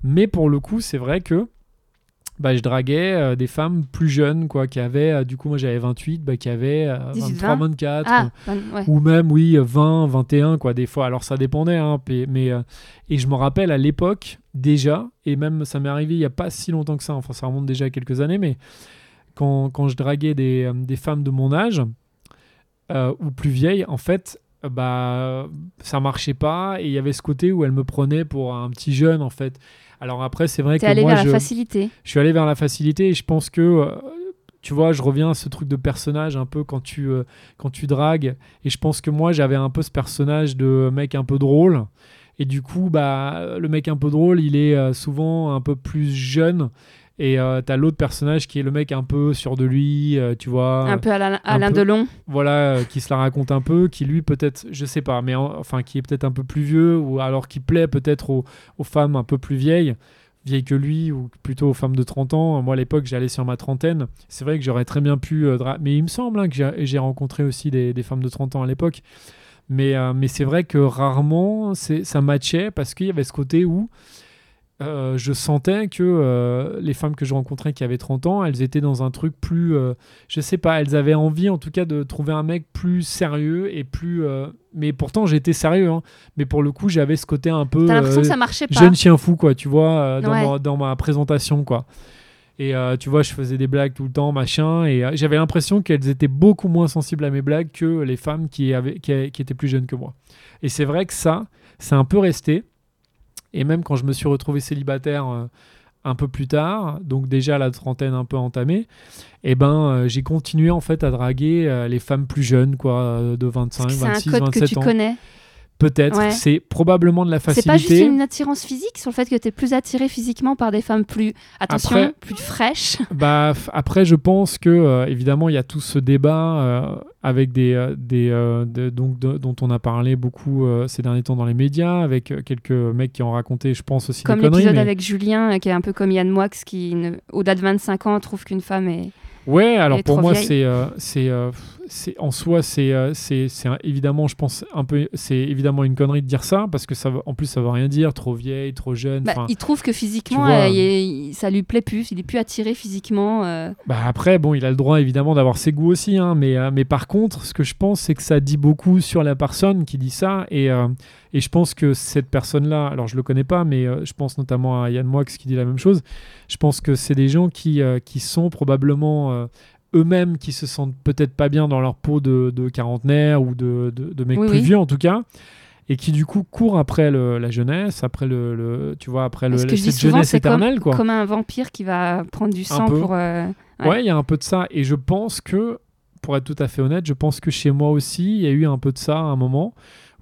Mais pour le coup, c'est vrai que bah, je draguais euh, des femmes plus jeunes, quoi, qui avaient, euh, du coup, moi j'avais 28, bah, qui avaient euh, 18, 23, 24, Ah, ouais. ou même, oui, 20, 21, quoi, des fois. Alors ça dépendait, hein, mais, mais, euh, et je me rappelle à l'époque, déjà, et même ça m'est arrivé il n'y a pas si longtemps que ça, enfin ça remonte déjà à quelques années, mais quand, quand je draguais des, des femmes de mon âge, ou plus vieilles, en fait, bah, ça marchait pas, et il y avait ce côté où elles me prenaient pour un petit jeune, en fait. Alors après, c'est vrai T'es que allé moi, vers je la facilité. je suis allé vers la facilité et je pense que euh, tu vois je reviens à ce truc de personnage un peu quand tu euh, quand tu dragues. Et je pense que moi j'avais un peu ce personnage de mec un peu drôle. Et du coup bah le mec un peu drôle il est euh, souvent un peu plus jeune et euh, t'as l'autre personnage qui est le mec un peu sûr de lui euh, tu vois un peu Alain, Alain peu. Delon. voilà, euh, qui se la raconte un peu, qui lui peut-être, je sais pas, mais en- enfin qui est peut-être un peu plus vieux, ou alors qui plaît peut-être aux, aux femmes un peu plus vieilles, vieilles que lui, ou plutôt aux femmes de 30 ans. Moi à l'époque j'allais sur ma trentaine, c'est vrai que j'aurais très bien pu, mais il me semble hein, que j'ai rencontré aussi des, des femmes de 30 ans à l'époque. Mais, mais c'est vrai que rarement ça matchait parce qu'il y avait ce côté où euh, je sentais que euh, les femmes que je rencontrais qui avaient 30 ans, elles étaient dans un truc plus, euh, je sais pas, elles avaient envie en tout cas de trouver un mec plus sérieux et plus. euh, mais pourtant j'étais sérieux, hein. mais pour le coup j'avais ce côté un peu T'as l'impression que ça marchait pas. jeune chien fou quoi, tu vois, dans, Ouais. ma, dans ma présentation quoi. Et tu vois, je faisais des blagues tout le temps, machin, et j'avais l'impression qu'elles étaient beaucoup moins sensibles à mes blagues que les femmes qui, avaient, qui, qui étaient plus jeunes que moi. Et c'est vrai que ça, c'est un peu resté. Et même quand je me suis retrouvé célibataire euh, un peu plus tard, donc déjà à la trentaine un peu entamée, et ben euh, j'ai continué en fait à draguer euh, les femmes plus jeunes, quoi, de 25, Parce que c'est 26, un code que 27 tu ans. connais. Peut-être. Ouais. C'est probablement de la C'est facilité. pas juste une attirance physique sur le fait que tu es plus attiré physiquement par des femmes plus, attention, Après- plus fraîches. Bah, après, je pense que euh, évidemment, il y a tout ce débat euh, avec des, euh, des euh, de- donc de- dont on a parlé beaucoup ces derniers temps dans les médias, avec quelques mecs qui ont raconté, je pense aussi Comme des conneries. l'épisode mais- avec Julien, qui est un peu comme Yann Moix, qui, au-delà de 25 ans, trouve qu'une femme est. Ouais, alors pour moi, c'est, euh, euh, en soi, c'est, euh, évidemment, je pense un peu, c'est évidemment une connerie de dire ça parce que ça, veut- en plus, ça veut rien dire, trop vieille, trop jeune. Bah, il trouve que physiquement, vois, euh, il il- ça lui plaît plus, il est plus attiré physiquement. euh. Bah après, bon, il a le droit évidemment d'avoir ses goûts aussi, hein, mais, euh, mais par contre, ce que je pense, c'est que ça dit beaucoup sur la personne qui dit ça, et, euh, et je pense que cette personne-là, alors je le connais pas, mais euh, je pense notamment à Yann Moix qui dit la même chose, je pense que c'est des gens qui, euh, qui sont probablement euh, eux-mêmes, qui se sentent peut-être pas bien dans leur peau de, de quarantenaire ou de, de, de mecs Oui, plus oui. vieux en tout cas. Et qui du coup courent après le- la jeunesse, après le, le- tu vois, après le, Ce que je dis cette souvent, jeunesse c'est comme, éternelle, quoi. comme un vampire qui va prendre du sang pour. euh, Ouais. Ouais, il y a un peu de ça. Et je pense que, pour être tout à fait honnête, je pense que chez moi aussi, il y a eu un peu de ça à un moment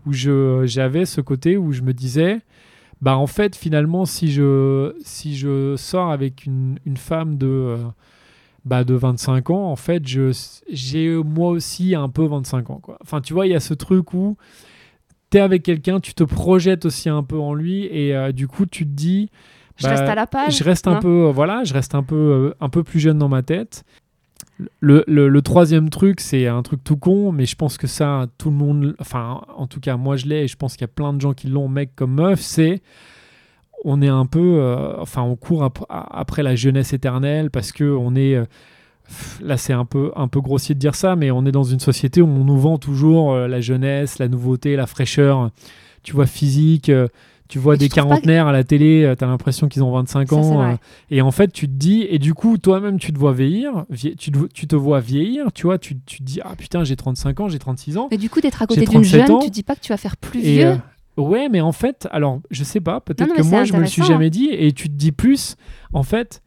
où je, j'avais ce côté où je me disais, bah en fait, finalement, si je, si je sors avec une, une femme de, euh, bah, de 25 ans, en fait, je, j'ai moi aussi un peu 25 ans. Quoi. Enfin, tu vois, il y a ce truc où tu es avec quelqu'un, tu te projettes aussi un peu en lui et euh, du coup, tu te dis, Je bah, reste à la page. je reste un non? peu, euh, voilà, je reste un peu, euh, un peu plus jeune dans ma tête. Le, le- le troisième truc, c'est un truc tout con, mais je pense que ça, tout le monde, enfin, en tout cas, moi je l'ai, et je pense qu'il y a plein de gens qui l'ont, mec comme meuf, c'est on est un peu, euh, enfin, on court ap- après la jeunesse éternelle parce que on est, euh, là c'est un peu, un peu grossier de dire ça, mais on est dans une société où on nous vend toujours euh, la jeunesse, la nouveauté, la fraîcheur, tu vois, physique. tu vois tu des que- quarantenaires à la télé, euh, t'as l'impression qu'ils ont 25 Ça, ans. et en fait, tu te dis, et du coup, toi-même, tu te vois vieillir, vie- tu, te, tu te vois vieillir, tu vois, tu, tu te dis, ah putain, j'ai 35 ans, j'ai 36 ans. Et du coup, d'être à côté d'une 37 jeune, ans. tu dis pas que tu vas faire plus Et, vieux. Ouais, mais en fait, alors, je sais pas, peut-être que moi, je me le suis intéressant. jamais dit, et tu te dis plus, en fait,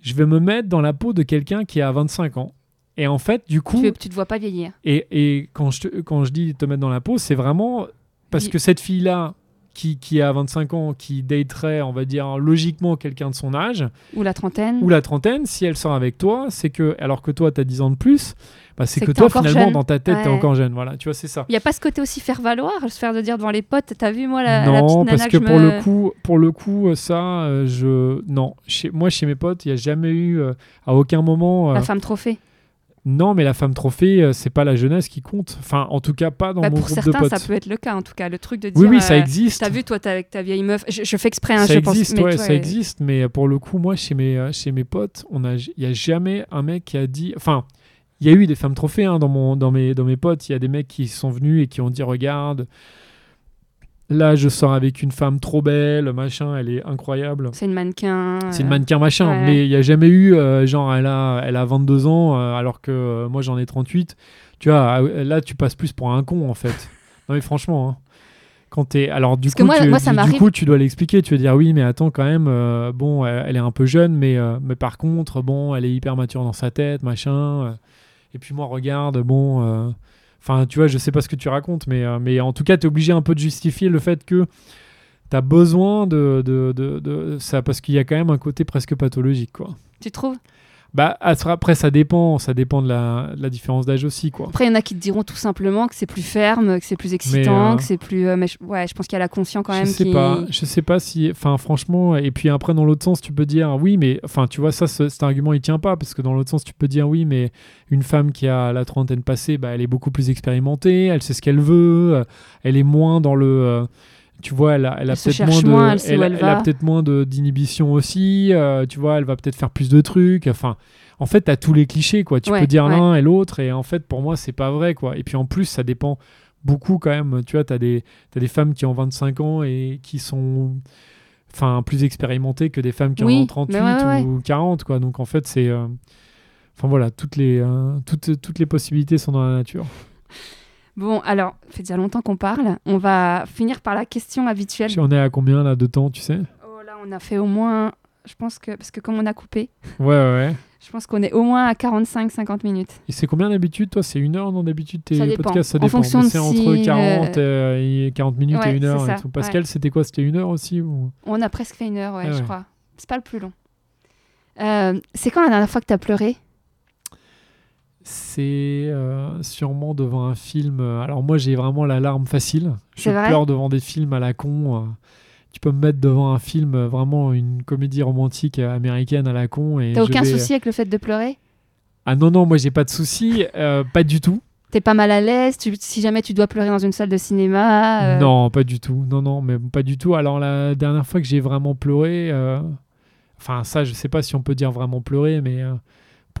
je vais me mettre dans la peau de quelqu'un qui a 25 ans. Et en fait, du coup, Tu, tu te vois pas vieillir. et, et quand, je te- quand je dis te mettre dans la peau, c'est vraiment parce que cette fille-là, qui, qui a 25 ans, qui daterait, on va dire, logiquement quelqu'un de son âge, Ou la trentaine. ou la trentaine, si elle sort avec toi, c'est que, alors que toi, tu as 10 ans de plus, bah, c'est que, que t'es toi, finalement, jeune. dans ta tête, Ouais. encore jeune. Voilà, tu vois, c'est ça. Il n'y a pas ce côté aussi faire valoir, se faire de dire devant les potes, t'as vu moi la, la petite non, nana parce que je pour me- le coup, pour le coup, euh, ça, euh, je non, chez moi, chez mes potes, il y a jamais eu euh, à aucun moment. euh, La femme trophée. Non, mais la femme trophée, c'est pas la jeunesse qui compte. Enfin, en tout cas, pas dans Bah, mon pour groupe de potes. ça peut être le cas en tout cas. Le truc de dire. Oui, oui, ça euh, existe. T'as vu, toi, t'es avec ta vieille meuf. Je, je fais exprès, hein, ça je pense. existe, mais toi, ça existe. Mais pour le coup, moi, chez mes, chez mes potes, on a, il y a jamais un mec qui a dit. Enfin, il y a eu des femmes trophées hein, dans mon, dans mes, dans mes potes. Il y a des mecs qui sont venus et qui ont dit, regarde, là, je sors avec une femme trop belle, machin, elle est incroyable. C'est une mannequin. C'est une euh, mannequin machin, ouais. mais il n'y a jamais eu, euh, genre, elle a, elle a 22 ans, euh, alors que euh, moi j'en ai 38. Tu vois, ah, là, tu passes plus pour un con, en fait. non, mais franchement, hein. quand t'es. Alors, du Parce coup, moi- tu, moi, ça du- du, coup, tu dois l'expliquer. Tu vas dire, oui, mais attends, quand même, bon, elle, est un peu jeune, mais, mais par contre, bon, elle est hyper mature dans sa tête, machin. Et puis, moi, regarde, bon. euh, Enfin, tu vois, je sais pas ce que tu racontes, mais, euh, en tout cas, tu es obligé un peu de justifier le fait que tu as besoin de, de, de- de ça, parce qu'il y a quand même un côté presque pathologique, quoi. Tu trouves? Bah, après, ça dépend, ça dépend de la, de la différence d'âge aussi, quoi. Après, il y en a qui te diront tout simplement que c'est plus ferme, que c'est plus excitant, euh, que c'est plus. euh, mais je- ouais, je pense qu'il y a la conscience quand je même sais qui. pas, je sais pas si, enfin, franchement, et puis après, dans l'autre sens, tu peux dire, oui, mais, enfin, tu vois, ça, ce- cet argument, il tient pas, parce que dans l'autre sens, tu peux dire, oui, mais une femme qui a la trentaine passée, bah, elle est beaucoup plus expérimentée, elle sait ce qu'elle veut, elle est moins dans le. euh, tu vois, elle a, elle peut-être moins de, moins, elle a peut-être moins d'inhibition aussi. euh, tu vois, elle va peut-être faire plus de trucs. Enfin, en fait, t'as tous les clichés, quoi. Tu Ouais, peux dire ouais. l'un et l'autre, et en fait, pour moi, c'est pas vrai, quoi. Et puis en plus, ça dépend beaucoup quand même. Tu vois, t'as des, t'as des femmes qui ont 25 ans et qui sont, enfin, plus expérimentées que des femmes qui en ont 38 mais ouais, ouais, ou 40, quoi. Donc en fait, c'est, euh, enfin voilà, toutes les, euh, toutes, toutes les possibilités sont dans la nature. Bon, alors, ça fait déjà longtemps qu'on parle. On va finir par la question habituelle. On est à combien là de temps, tu sais Oh là, on a fait au moins. Je pense que. Parce que comme on a coupé, Ouais, ouais, ouais. je pense qu'on est au moins à 45-50 minutes. Et c'est combien d'habitude Toi, c'est une heure non d'habitude tes Ça dépend. podcasts? Ça En dépend. fonction mais de c'est si, entre euh, 40, euh, et 40 minutes Ouais, et une heure. et tout. Pascal, c'était quoi? C'était une heure aussi ou... On a presque fait une heure, ouais, Ah je crois. C'est pas le plus long. Euh, c'est quand la dernière fois que t'as pleuré? C'est euh, sûrement devant un film. euh, Alors moi, j'ai vraiment la larme facile. Je vrai pleure devant des films à la con. euh. Tu peux me mettre devant un film, vraiment une comédie romantique américaine à la con. et T'as aucun vais- souci avec le fait de pleurer? Ah non, non, moi, j'ai pas de souci. euh, pas du tout. T'es pas mal à l'aise Si jamais tu dois pleurer dans une salle de cinéma euh, Non, pas du tout. Non, non, mais pas du tout. Alors la dernière fois que j'ai vraiment pleuré, enfin ça, je sais pas si on peut dire vraiment pleurer, mais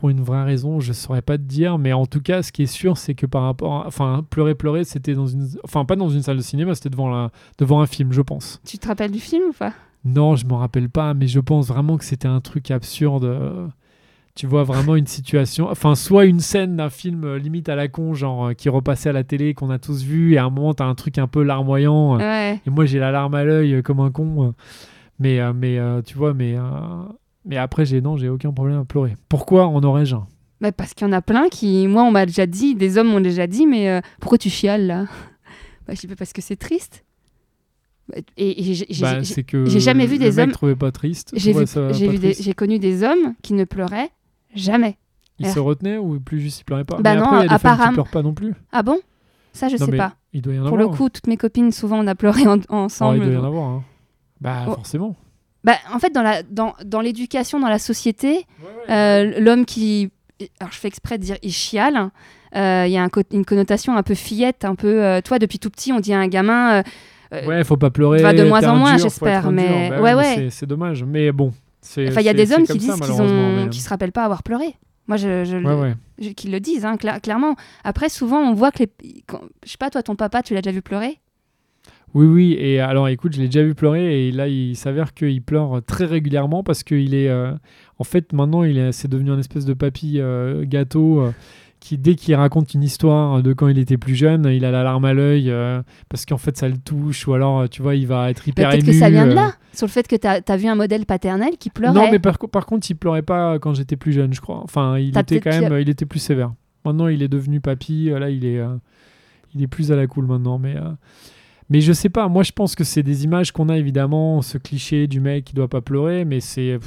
pour une vraie raison, je saurais pas te dire. Mais en tout cas, ce qui est sûr, c'est que par rapport, à- enfin pleurer, pleurer, c'était dans une, enfin pas dans une salle de cinéma, c'était devant la, devant un film, je pense. Tu te rappelles du film ou pas? Non, je me rappelle pas, mais je pense vraiment que c'était un truc absurde. euh, Tu vois vraiment une situation, enfin soit une scène d'un film euh, limite à la con, genre euh, qui repassait à la télé, qu'on a tous vu, et à un moment t'as un truc un peu larmoyant. Ouais. et moi, j'ai la larme à l'œil comme un con. Mais, mais tu vois, mais, mais après, j'ai non, j'ai aucun problème à pleurer. Pourquoi en aurais-je un? Bah, parce qu'il y en a plein qui, moi, on m'a déjà dit, des hommes m'ont déjà dit, mais euh, pourquoi tu chiales là? Bah, Je sais pas, parce que c'est triste. Bah, Et, et j'ai- Bah, jamais vu des hommes- trouvait pas triste. j'ai connu des hommes qui ne pleuraient jamais. Il se retenait ou plus juste il pleurait pas Bah Mais non, après, il y a des femmes qui apparemment- pleurent pas non plus. Ah bon? Ça, je Non, sais pas. Il doit y en Pour le avoir. coup, toutes mes copines, souvent, on a pleuré en- Ah, ensemble. il doit y en avoir. hein. Bah Oh. forcément. Bah, en fait, dans la dans, dans l'éducation, dans la société, euh, l'homme qui, alors je fais exprès de dire il chiale, euh, il y a un co- une connotation un peu fillette, un peu. euh, toi, depuis tout petit, on dit à un gamin. euh, Ouais, faut pas pleurer. de moins en moins, j'espère, un mais-. Bah ouais, ouais. c'est- dommage. Mais bon. Enfin, il y a des hommes qui disent qu'ils ont, mais- qui se rappellent pas avoir pleuré. Moi, je, je, le- Ouais, ouais. je- qu'ils le disent, hein, cla- clairement. Après, souvent, on voit que les, quand- je sais pas, toi, ton papa, tu l'as déjà vu pleurer? Oui, oui. Et alors, écoute, je l'ai déjà vu pleurer et là, il s'avère qu'il pleure très régulièrement parce qu'il est. euh, en fait, maintenant, il est, c'est devenu un espèce de papy euh, gâteau euh, qui dès qu'il raconte une histoire de quand il était plus jeune, il a la larme à l'œil parce qu'en fait ça le touche ou alors tu vois il va être hyper Peut-être ému. que ça vient de là, sur le fait que tu as, vu un modèle paternel qui pleurait. Non, mais par, par contre il pleurait pas quand j'étais plus jeune, je crois. Enfin, il T'as était quand peut-être- même, il était plus sévère. Maintenant il est devenu papy, là il est, il est plus à la cool maintenant, mais. Mais je sais pas, moi je pense que c'est des images qu'on a évidemment, ce cliché du mec qui doit pas pleurer, mais c'est.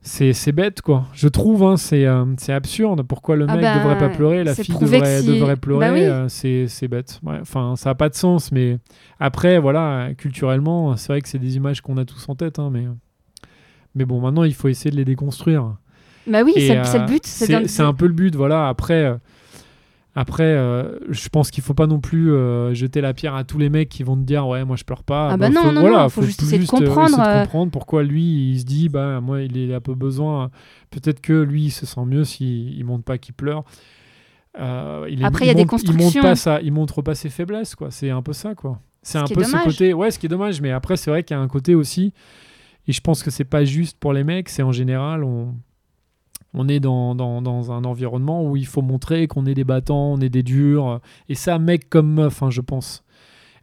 C'est bête quoi. Je trouve, hein, c'est euh, absurde. Pourquoi le Ah mec ben, devrait pas pleurer, la fille devrait, si- devrait pleurer, Bah oui. euh, c'est bête. Ouais, Enfin, ça a pas de sens, mais après, voilà, culturellement, c'est vrai que c'est des images qu'on a tous en tête, hein, mais. Mais bon, maintenant, il faut essayer de les déconstruire. Bah oui, c'est le euh, but. C'est un peu le but, voilà. Après, après euh, je pense qu'il faut pas non plus euh, jeter la pierre à tous les mecs qui vont te dire ouais, moi je pleure pas. Ah bah non, faut, non, voilà, non, faut juste essayer de euh, essayer comprendre, euh, comprendre pourquoi lui il se dit bah moi il est un peu besoin. Peut-être que lui il se sent mieux s'il il montre pas qu'il pleure. Euh, il est- Après, il y a des montre- Il montre constructions. pas il montre pas ses faiblesses quoi. C'est un peu ça quoi. C'est Ce un peu ce côté. Ouais, ce qui est dommage. Mais après c'est vrai qu'il y a un côté aussi. Et je pense que c'est pas juste pour les mecs. C'est en général on on est dans, dans, dans un environnement où il faut montrer qu'on est des battants, on est des durs. Et ça, mec comme meuf, hein, je pense.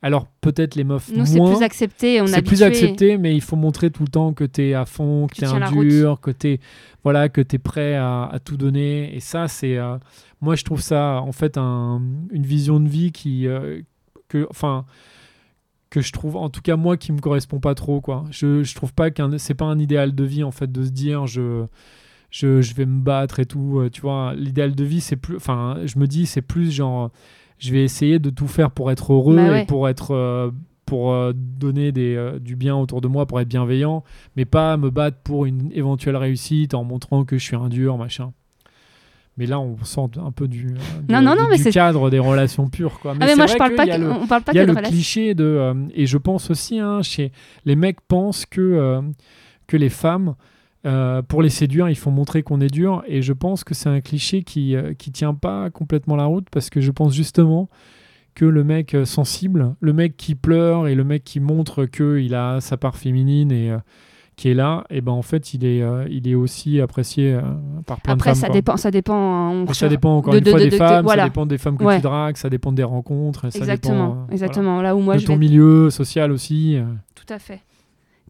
Alors, peut-être les meufs Nous, c'est plus accepté. On C'est plus accepté, mais il faut montrer tout le temps que tu es à fond, que Tu tu es tiens un dur, que tu es, voilà, que es prêt à, à tout donner. Et ça, c'est. euh, moi, je trouve ça, en fait, un- une vision de vie qui. euh, que, enfin. Que je trouve, en tout cas, moi, qui me correspond pas trop, quoi. Je, je trouve pas qu'un. C'est pas un idéal de vie, en fait, de se dire, je. Je, je vais me battre et tout, euh, tu vois. L'idéal de vie, c'est plus. Enfin, je me dis, c'est plus genre. Je vais essayer de tout faire pour être heureux Bah ouais. et pour être. euh, pour euh, donner des, euh, du bien autour de moi, pour être bienveillant, mais pas me battre pour une éventuelle réussite en montrant que je suis un dur, machin. Mais là, on sort un peu du, euh, non, non, mais cadre des relations pures. Quoi. Ah, mais moi, je parle pas que- le- on parle pas il y a le relation. cliché de. et je pense aussi, hein, chez les mecs pensent que, que les femmes, euh, pour les séduire, il faut montrer qu'on est dur. Et je pense que c'est un cliché qui, euh, qui tient pas complètement la route parce que je pense justement que le mec euh, sensible, le mec qui pleure et le mec qui montre qu'il a sa part féminine et euh, qui est là, et ben en fait il est, euh, il est aussi apprécié euh, par plein Après, de femmes. ça quoi. dépend. Ça dépend. hein, on ça dépend encore de- une de- fois de- des de- femmes, voilà. ça dépend des femmes que Ouais. tu dragues, ça dépend des rencontres. ça Exactement. dépend, euh, voilà. exactement. Là où moi, de je ton vais. milieu social aussi. Tout à fait.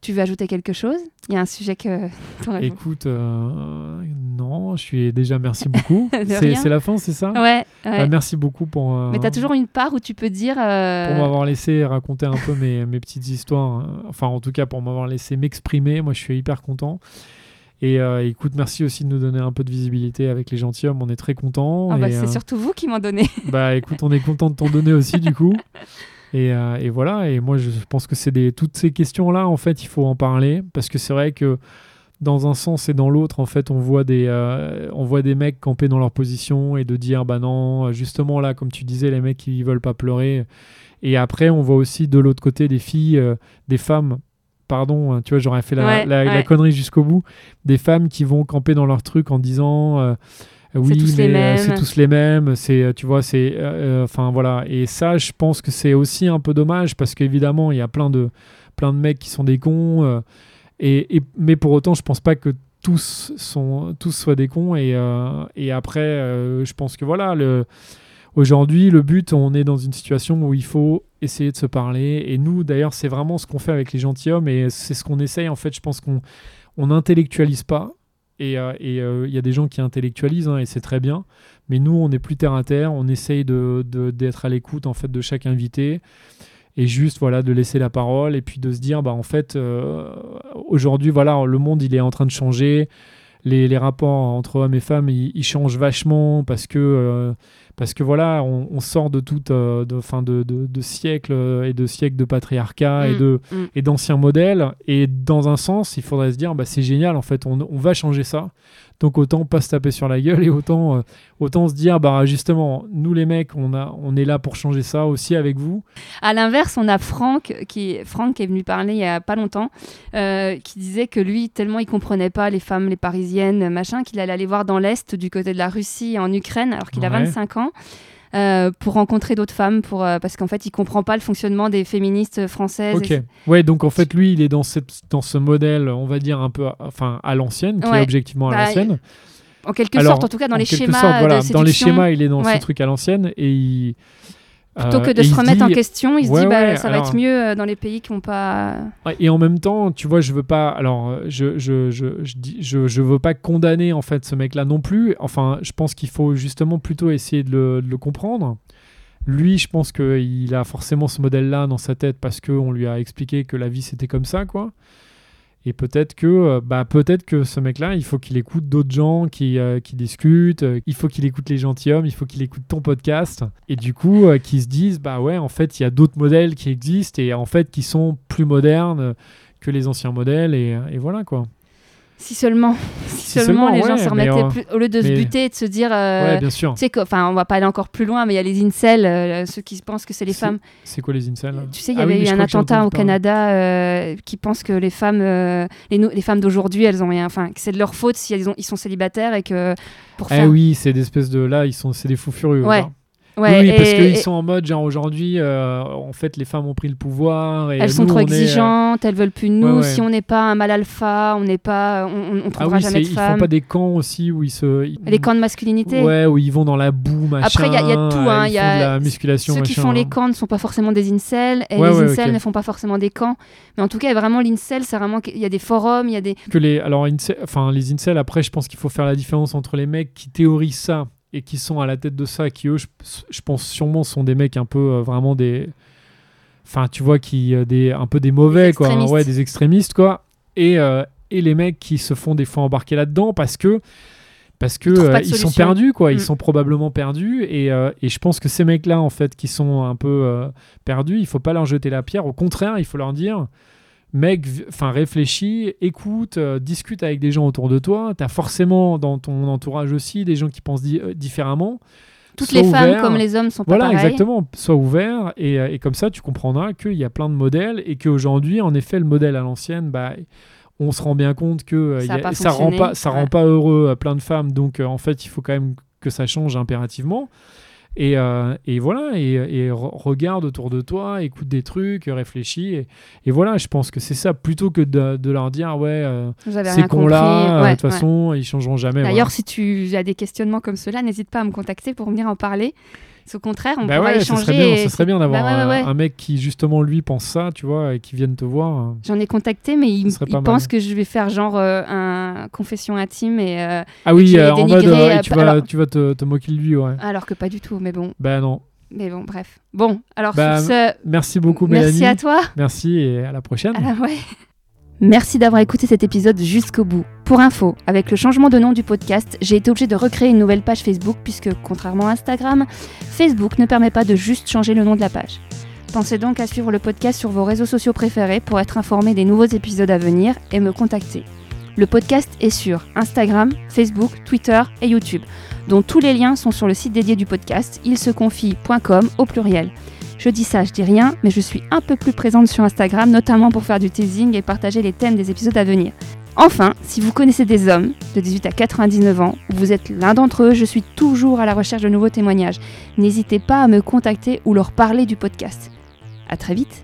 Tu veux ajouter quelque chose? Il y a un sujet que. Écoute, euh, non, je suis déjà merci beaucoup. C'est la fin, c'est ça? Ouais. ouais. Bah, Merci beaucoup pour. euh, Mais tu as toujours une part où tu peux dire. euh, pour m'avoir laissé raconter un peu mes, mes petites histoires. Enfin, en tout cas, pour m'avoir laissé m'exprimer. Moi, je suis hyper content. Et euh, écoute, merci aussi de nous donner un peu de visibilité avec les gentilshommes. On est très contents. ah bah, c'est euh, surtout vous qui m'en donnez. bah écoute, on est content de t'en donner aussi, du coup. Et, euh, et voilà. Et moi, je pense que c'est des toutes ces questions-là, en fait, il faut en parler. Parce que c'est vrai que dans un sens et dans l'autre, en fait, on voit des, euh, on voit des mecs camper dans leur position et de dire, bah non, justement là, comme tu disais, les mecs qui veulent pas pleurer. Et après, on voit aussi de l'autre côté des filles, euh, des femmes. Pardon, hein, tu vois, j'aurais fait la, Ouais, la- la ouais. connerie jusqu'au bout. Des femmes qui vont camper dans leur truc en disant, oui, tous les mais euh, c'est tous les mêmes. C'est, euh, tu vois, c'est, euh, enfin voilà. Et ça, je pense que c'est aussi un peu dommage parce qu'évidemment, il y a plein de, plein de mecs qui sont des cons. et, et- mais pour autant, je pense pas que tous sont, tous soient des cons. Et, euh, et après, euh, je pense que voilà, le, aujourd'hui, le but, on est dans une situation où il faut essayer de se parler. Et nous, d'ailleurs, c'est vraiment ce qu'on fait avec les gentilshommes et c'est ce qu'on essaye. En fait, je pense qu'on on n'intellectualise pas. Et euh, et, euh, il y a des gens qui intellectualisent hein, et c'est très bien. Mais nous, on est plus terre à terre. On essaye de, de- d'être à l'écoute en fait de chaque invité et juste voilà de laisser la parole et puis de se dire bah en fait euh, aujourd'hui voilà le monde il est en train de changer les, rapports entre hommes et femmes ils, changent vachement parce que euh, parce que voilà on, on sort de tout euh, de fin de, de, de siècles euh, et de siècles de patriarcat et Mm, de mm. et d'anciens modèles et dans un sens il faudrait se dire bah c'est génial en fait on, on va changer ça donc autant pas se taper sur la gueule et autant euh, autant se dire bah justement nous les mecs on a on est là pour changer ça aussi avec vous À l'inverse, on a Franck qui, Franck est venu parler il y a pas longtemps, euh, qui disait que lui, tellement il comprenait pas les femmes, les parisiennes, machin, qu'il allait aller voir dans l'Est, du côté de la Russie, en Ukraine, alors qu'il a Ouais. 25 ans. Euh, pour rencontrer d'autres femmes, pour, euh, parce qu'en fait, il comprend pas le fonctionnement des féministes françaises. Ok. et- Ouais, donc en fait, lui, il est dans, cette, dans ce modèle, on va dire un peu, à- enfin, à l'ancienne, qui Ouais. est objectivement à Bah, l'ancienne. En quelque Alors, sorte, en tout cas, dans les schémas sorte, voilà, de dans les schémas, il est dans Ouais. ce truc à l'ancienne et il. Plutôt euh, que de et se remettre en question, il se Ouais, dit bah, ouais, ça va être mieux euh, dans les pays qui n'ont pas. Et en même temps, tu vois, je veux pas. Alors, euh, je je, je, je, dis, je, je veux pas condamner en fait ce mec-là non plus. Enfin, je pense qu'il faut justement plutôt essayer de le, de le comprendre. Lui, je pense qu'il a forcément ce modèle-là dans sa tête parce qu'on lui a expliqué que la vie c'était comme ça, quoi. Et peut-être que, euh, bah, peut-être que ce mec-là, il faut qu'il écoute d'autres gens qui, euh, qui discutent. euh, il faut qu'il écoute les gentilshommes. Il faut qu'il écoute ton podcast. Et du coup, euh, qu'ils se disent, bah ouais, en fait, il y a d'autres modèles qui existent et en fait qui sont plus modernes que les anciens modèles. Et, et voilà quoi. Si seulement, si, Si seulement, seulement, les gens se remettaient plus, au lieu de se buter et de se dire. euh, ouais, bien sûr. tu sais enfin, on va pas aller encore plus loin, mais il y a les incels, euh, ceux qui pensent que c'est les femmes. C'est quoi les incels Tu sais, il y Ah avait eu un attentat au. Canada euh, qui pensent que les femmes, euh, les, femmes d'aujourd'hui, elles ont rien. Enfin, que c'est de leur faute si elles ont, ils sont célibataires et que pour Eh oui, c'est des espèces de là, ils sont, c'est des fous furieux. Ouais. genre. Ouais, oui, oui, parce et- qu'ils et sont en mode genre aujourd'hui, euh, en fait, les femmes ont pris le pouvoir et elles sont nous, trop on est, euh, exigeantes, elles veulent plus de nous. ouais, ouais. Si on n'est pas un mâle alpha, on n'est pas, on, on- Ah trouvera oui, jamais de ils font pas des camps aussi où ils se. ils- Les camps de masculinité. Ouais, où ils vont dans la boue, machin. Après, il y y a tout, hein, il y a de la musculation. Ceux qui font les hein. camps ne sont pas forcément des incels, et les incels ne font pas forcément des camps. Mais en tout cas, vraiment, l'incel, c'est vraiment qu'il y a des forums, il y a des. que les alors incel- enfin les incels après je pense qu'il faut faire la différence entre les mecs qui théorisent ça et qui sont à la tête de ça qui eux je, je pense sûrement sont des mecs un peu euh, vraiment des enfin tu vois qui euh, des un peu des mauvais quoi. Hein, extrémistes. ouais des extrémistes quoi. Et euh, et les mecs qui se font des fois embarquer là-dedans parce que parce que Ils euh, ils sont perdus quoi. Ils Mm. sont probablement perdus et, euh, et je pense que ces mecs là en fait qui sont un peu euh, perdus il faut pas leur jeter la pierre. Au contraire il faut leur dire mec, enfin réfléchis, écoute, euh, discute avec des gens autour de toi. Tu as forcément dans ton entourage aussi des gens qui pensent di- euh, différemment. Toutes Sois les femmes, ouvert. comme les hommes, sont Voilà, pas pareilles. exactement. Sois ouvert et, euh, et comme ça, tu comprendras qu'il y a plein de modèles et qu'aujourd'hui, en effet, le modèle à l'ancienne, bah, on se rend bien compte que euh, Ça a ça rend pas, ça Ouais. rend pas heureux à plein de femmes. Donc, euh, en fait, il faut quand même que ça change impérativement. Et, euh, et voilà, et, et re- regarde autour de toi, écoute des trucs, réfléchis. Et, et voilà, je pense que c'est ça, plutôt que de, de leur dire, ouais, euh, Vous avez ces rien compris. cons-là, euh, Ouais, de toute façon, ils changeront jamais. D'ailleurs, voilà. si tu as des questionnements comme cela, n'hésite pas à me contacter pour venir en parler. Qu'au contraire, on Bah pourra ouais, échanger. serait bien, et ça serait bien d'avoir Bah ouais, un- ouais, ouais. un mec qui, justement, lui, pense ça, tu vois, et qui vienne te voir. J'en ai contacté, mais il, Ce il pense que je vais faire genre euh, un confession intime et euh, Ah oui, euh, en mode, euh, tu, vas, alors- tu vas te, te moquer de lui, ouais. alors que pas du tout. Mais bon, Ben non. mais bon, bref. Bon, alors Bah, sur ce, Merci beaucoup, merci Mélanie. à toi. Merci et à la prochaine. Ah ouais. Merci d'avoir écouté cet épisode jusqu'au bout. Pour info, avec le changement de nom du podcast, j'ai été obligée de recréer une nouvelle page Facebook puisque, contrairement à Instagram, Facebook ne permet pas de juste changer le nom de la page. Pensez donc à suivre le podcast sur vos réseaux sociaux préférés pour être informé des nouveaux épisodes à venir et me contacter. Le podcast est sur Instagram, Facebook, Twitter et YouTube, dont tous les liens sont sur le site dédié du podcast, ilseconfie.com au pluriel. Je dis ça, je dis rien, mais je suis un peu plus présente sur Instagram, notamment pour faire du teasing et partager les thèmes des épisodes à venir. Enfin, si vous connaissez des hommes de 18 à 99 ans, ou vous êtes l'un d'entre eux, je suis toujours à la recherche de nouveaux témoignages. N'hésitez pas à me contacter ou leur parler du podcast. À très vite